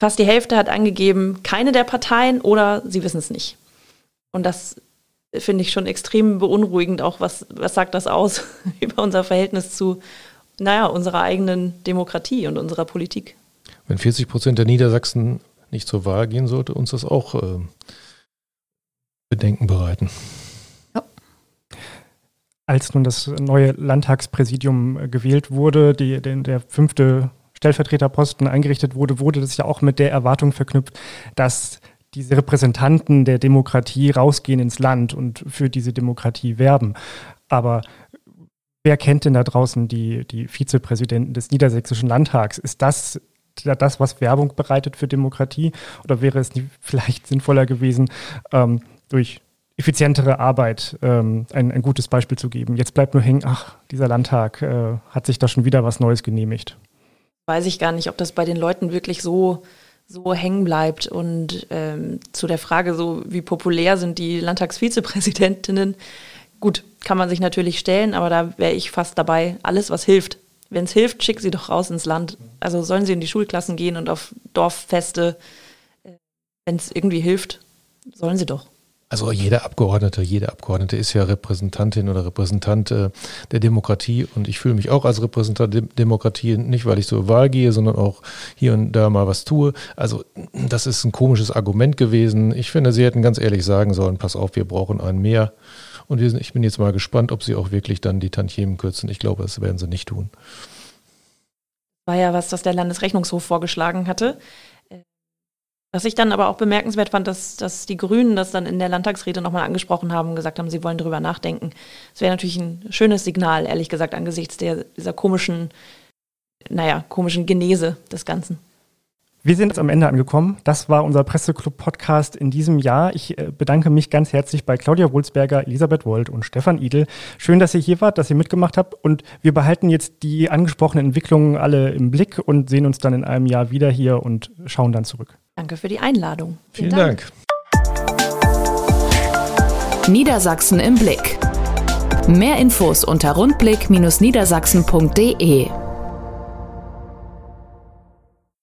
Fast die Hälfte hat angegeben, keine der Parteien oder sie wissen es nicht. Und das finde ich schon extrem beunruhigend. Auch was, was sagt das aus *laughs* über unser Verhältnis zu, naja, unserer eigenen Demokratie und unserer Politik? Wenn 40 Prozent der Niedersachsen nicht zur Wahl gehen, sollte uns das auch äh, Bedenken bereiten. Ja. Als nun das neue Landtagspräsidium äh, gewählt wurde, die, den, der fünfte Stellvertreterposten eingerichtet wurde, wurde das ja auch mit der Erwartung verknüpft, dass diese Repräsentanten der Demokratie rausgehen ins Land und für diese Demokratie werben. Aber wer kennt denn da draußen die, die Vizepräsidenten des Niedersächsischen Landtags? Ist das das, was Werbung bereitet für Demokratie? Oder wäre es vielleicht sinnvoller gewesen, ähm, durch effizientere Arbeit ähm, ein, ein, gutes Beispiel zu geben? Jetzt bleibt nur hängen, ach, dieser Landtag äh, hat sich da schon wieder was Neues genehmigt. Weiß ich gar nicht, ob das bei den Leuten wirklich so so hängen bleibt. Und ähm, zu der Frage, so wie populär sind die Landtagsvizepräsidentinnen, gut, kann man sich natürlich stellen, aber da wäre ich fast dabei, alles, was hilft. Wenn es hilft, schick sie doch raus ins Land. Also sollen sie in die Schulklassen gehen und auf Dorffeste. Äh, Wenn es irgendwie hilft, sollen sie doch. Also jeder Abgeordnete, jede Abgeordnete ist ja Repräsentantin oder Repräsentant äh, der Demokratie und ich fühle mich auch als Repräsentant der Demokratie, nicht weil ich zur Wahl gehe, sondern auch hier und da mal was tue. Also das ist ein komisches Argument gewesen. Ich finde, Sie hätten ganz ehrlich sagen sollen, pass auf, wir brauchen einen mehr. Und sind, ich bin jetzt mal gespannt, ob Sie auch wirklich dann die Tantiemen kürzen. Ich glaube, das werden Sie nicht tun. War ja was, das der Landesrechnungshof vorgeschlagen hatte. Was ich dann aber auch bemerkenswert fand, dass, dass die Grünen das dann in der Landtagsrede nochmal angesprochen haben und gesagt haben, sie wollen darüber nachdenken. Das wäre natürlich ein schönes Signal, ehrlich gesagt, angesichts der, dieser komischen, naja, komischen Genese des Ganzen. Wir sind jetzt am Ende angekommen. Das war unser Presseclub-Podcast in diesem Jahr. Ich äh, bedanke mich ganz herzlich bei Claudia Wulsberger, Elisabeth Wold und Stefan Idel. Schön, dass ihr hier wart, dass ihr mitgemacht habt. Und wir behalten jetzt die angesprochenen Entwicklungen alle im Blick und sehen uns dann in einem Jahr wieder hier und schauen dann zurück. Danke für die Einladung. Vielen, Vielen Dank. Dank. Niedersachsen im Blick. Mehr Infos unter rundblick-niedersachsen.de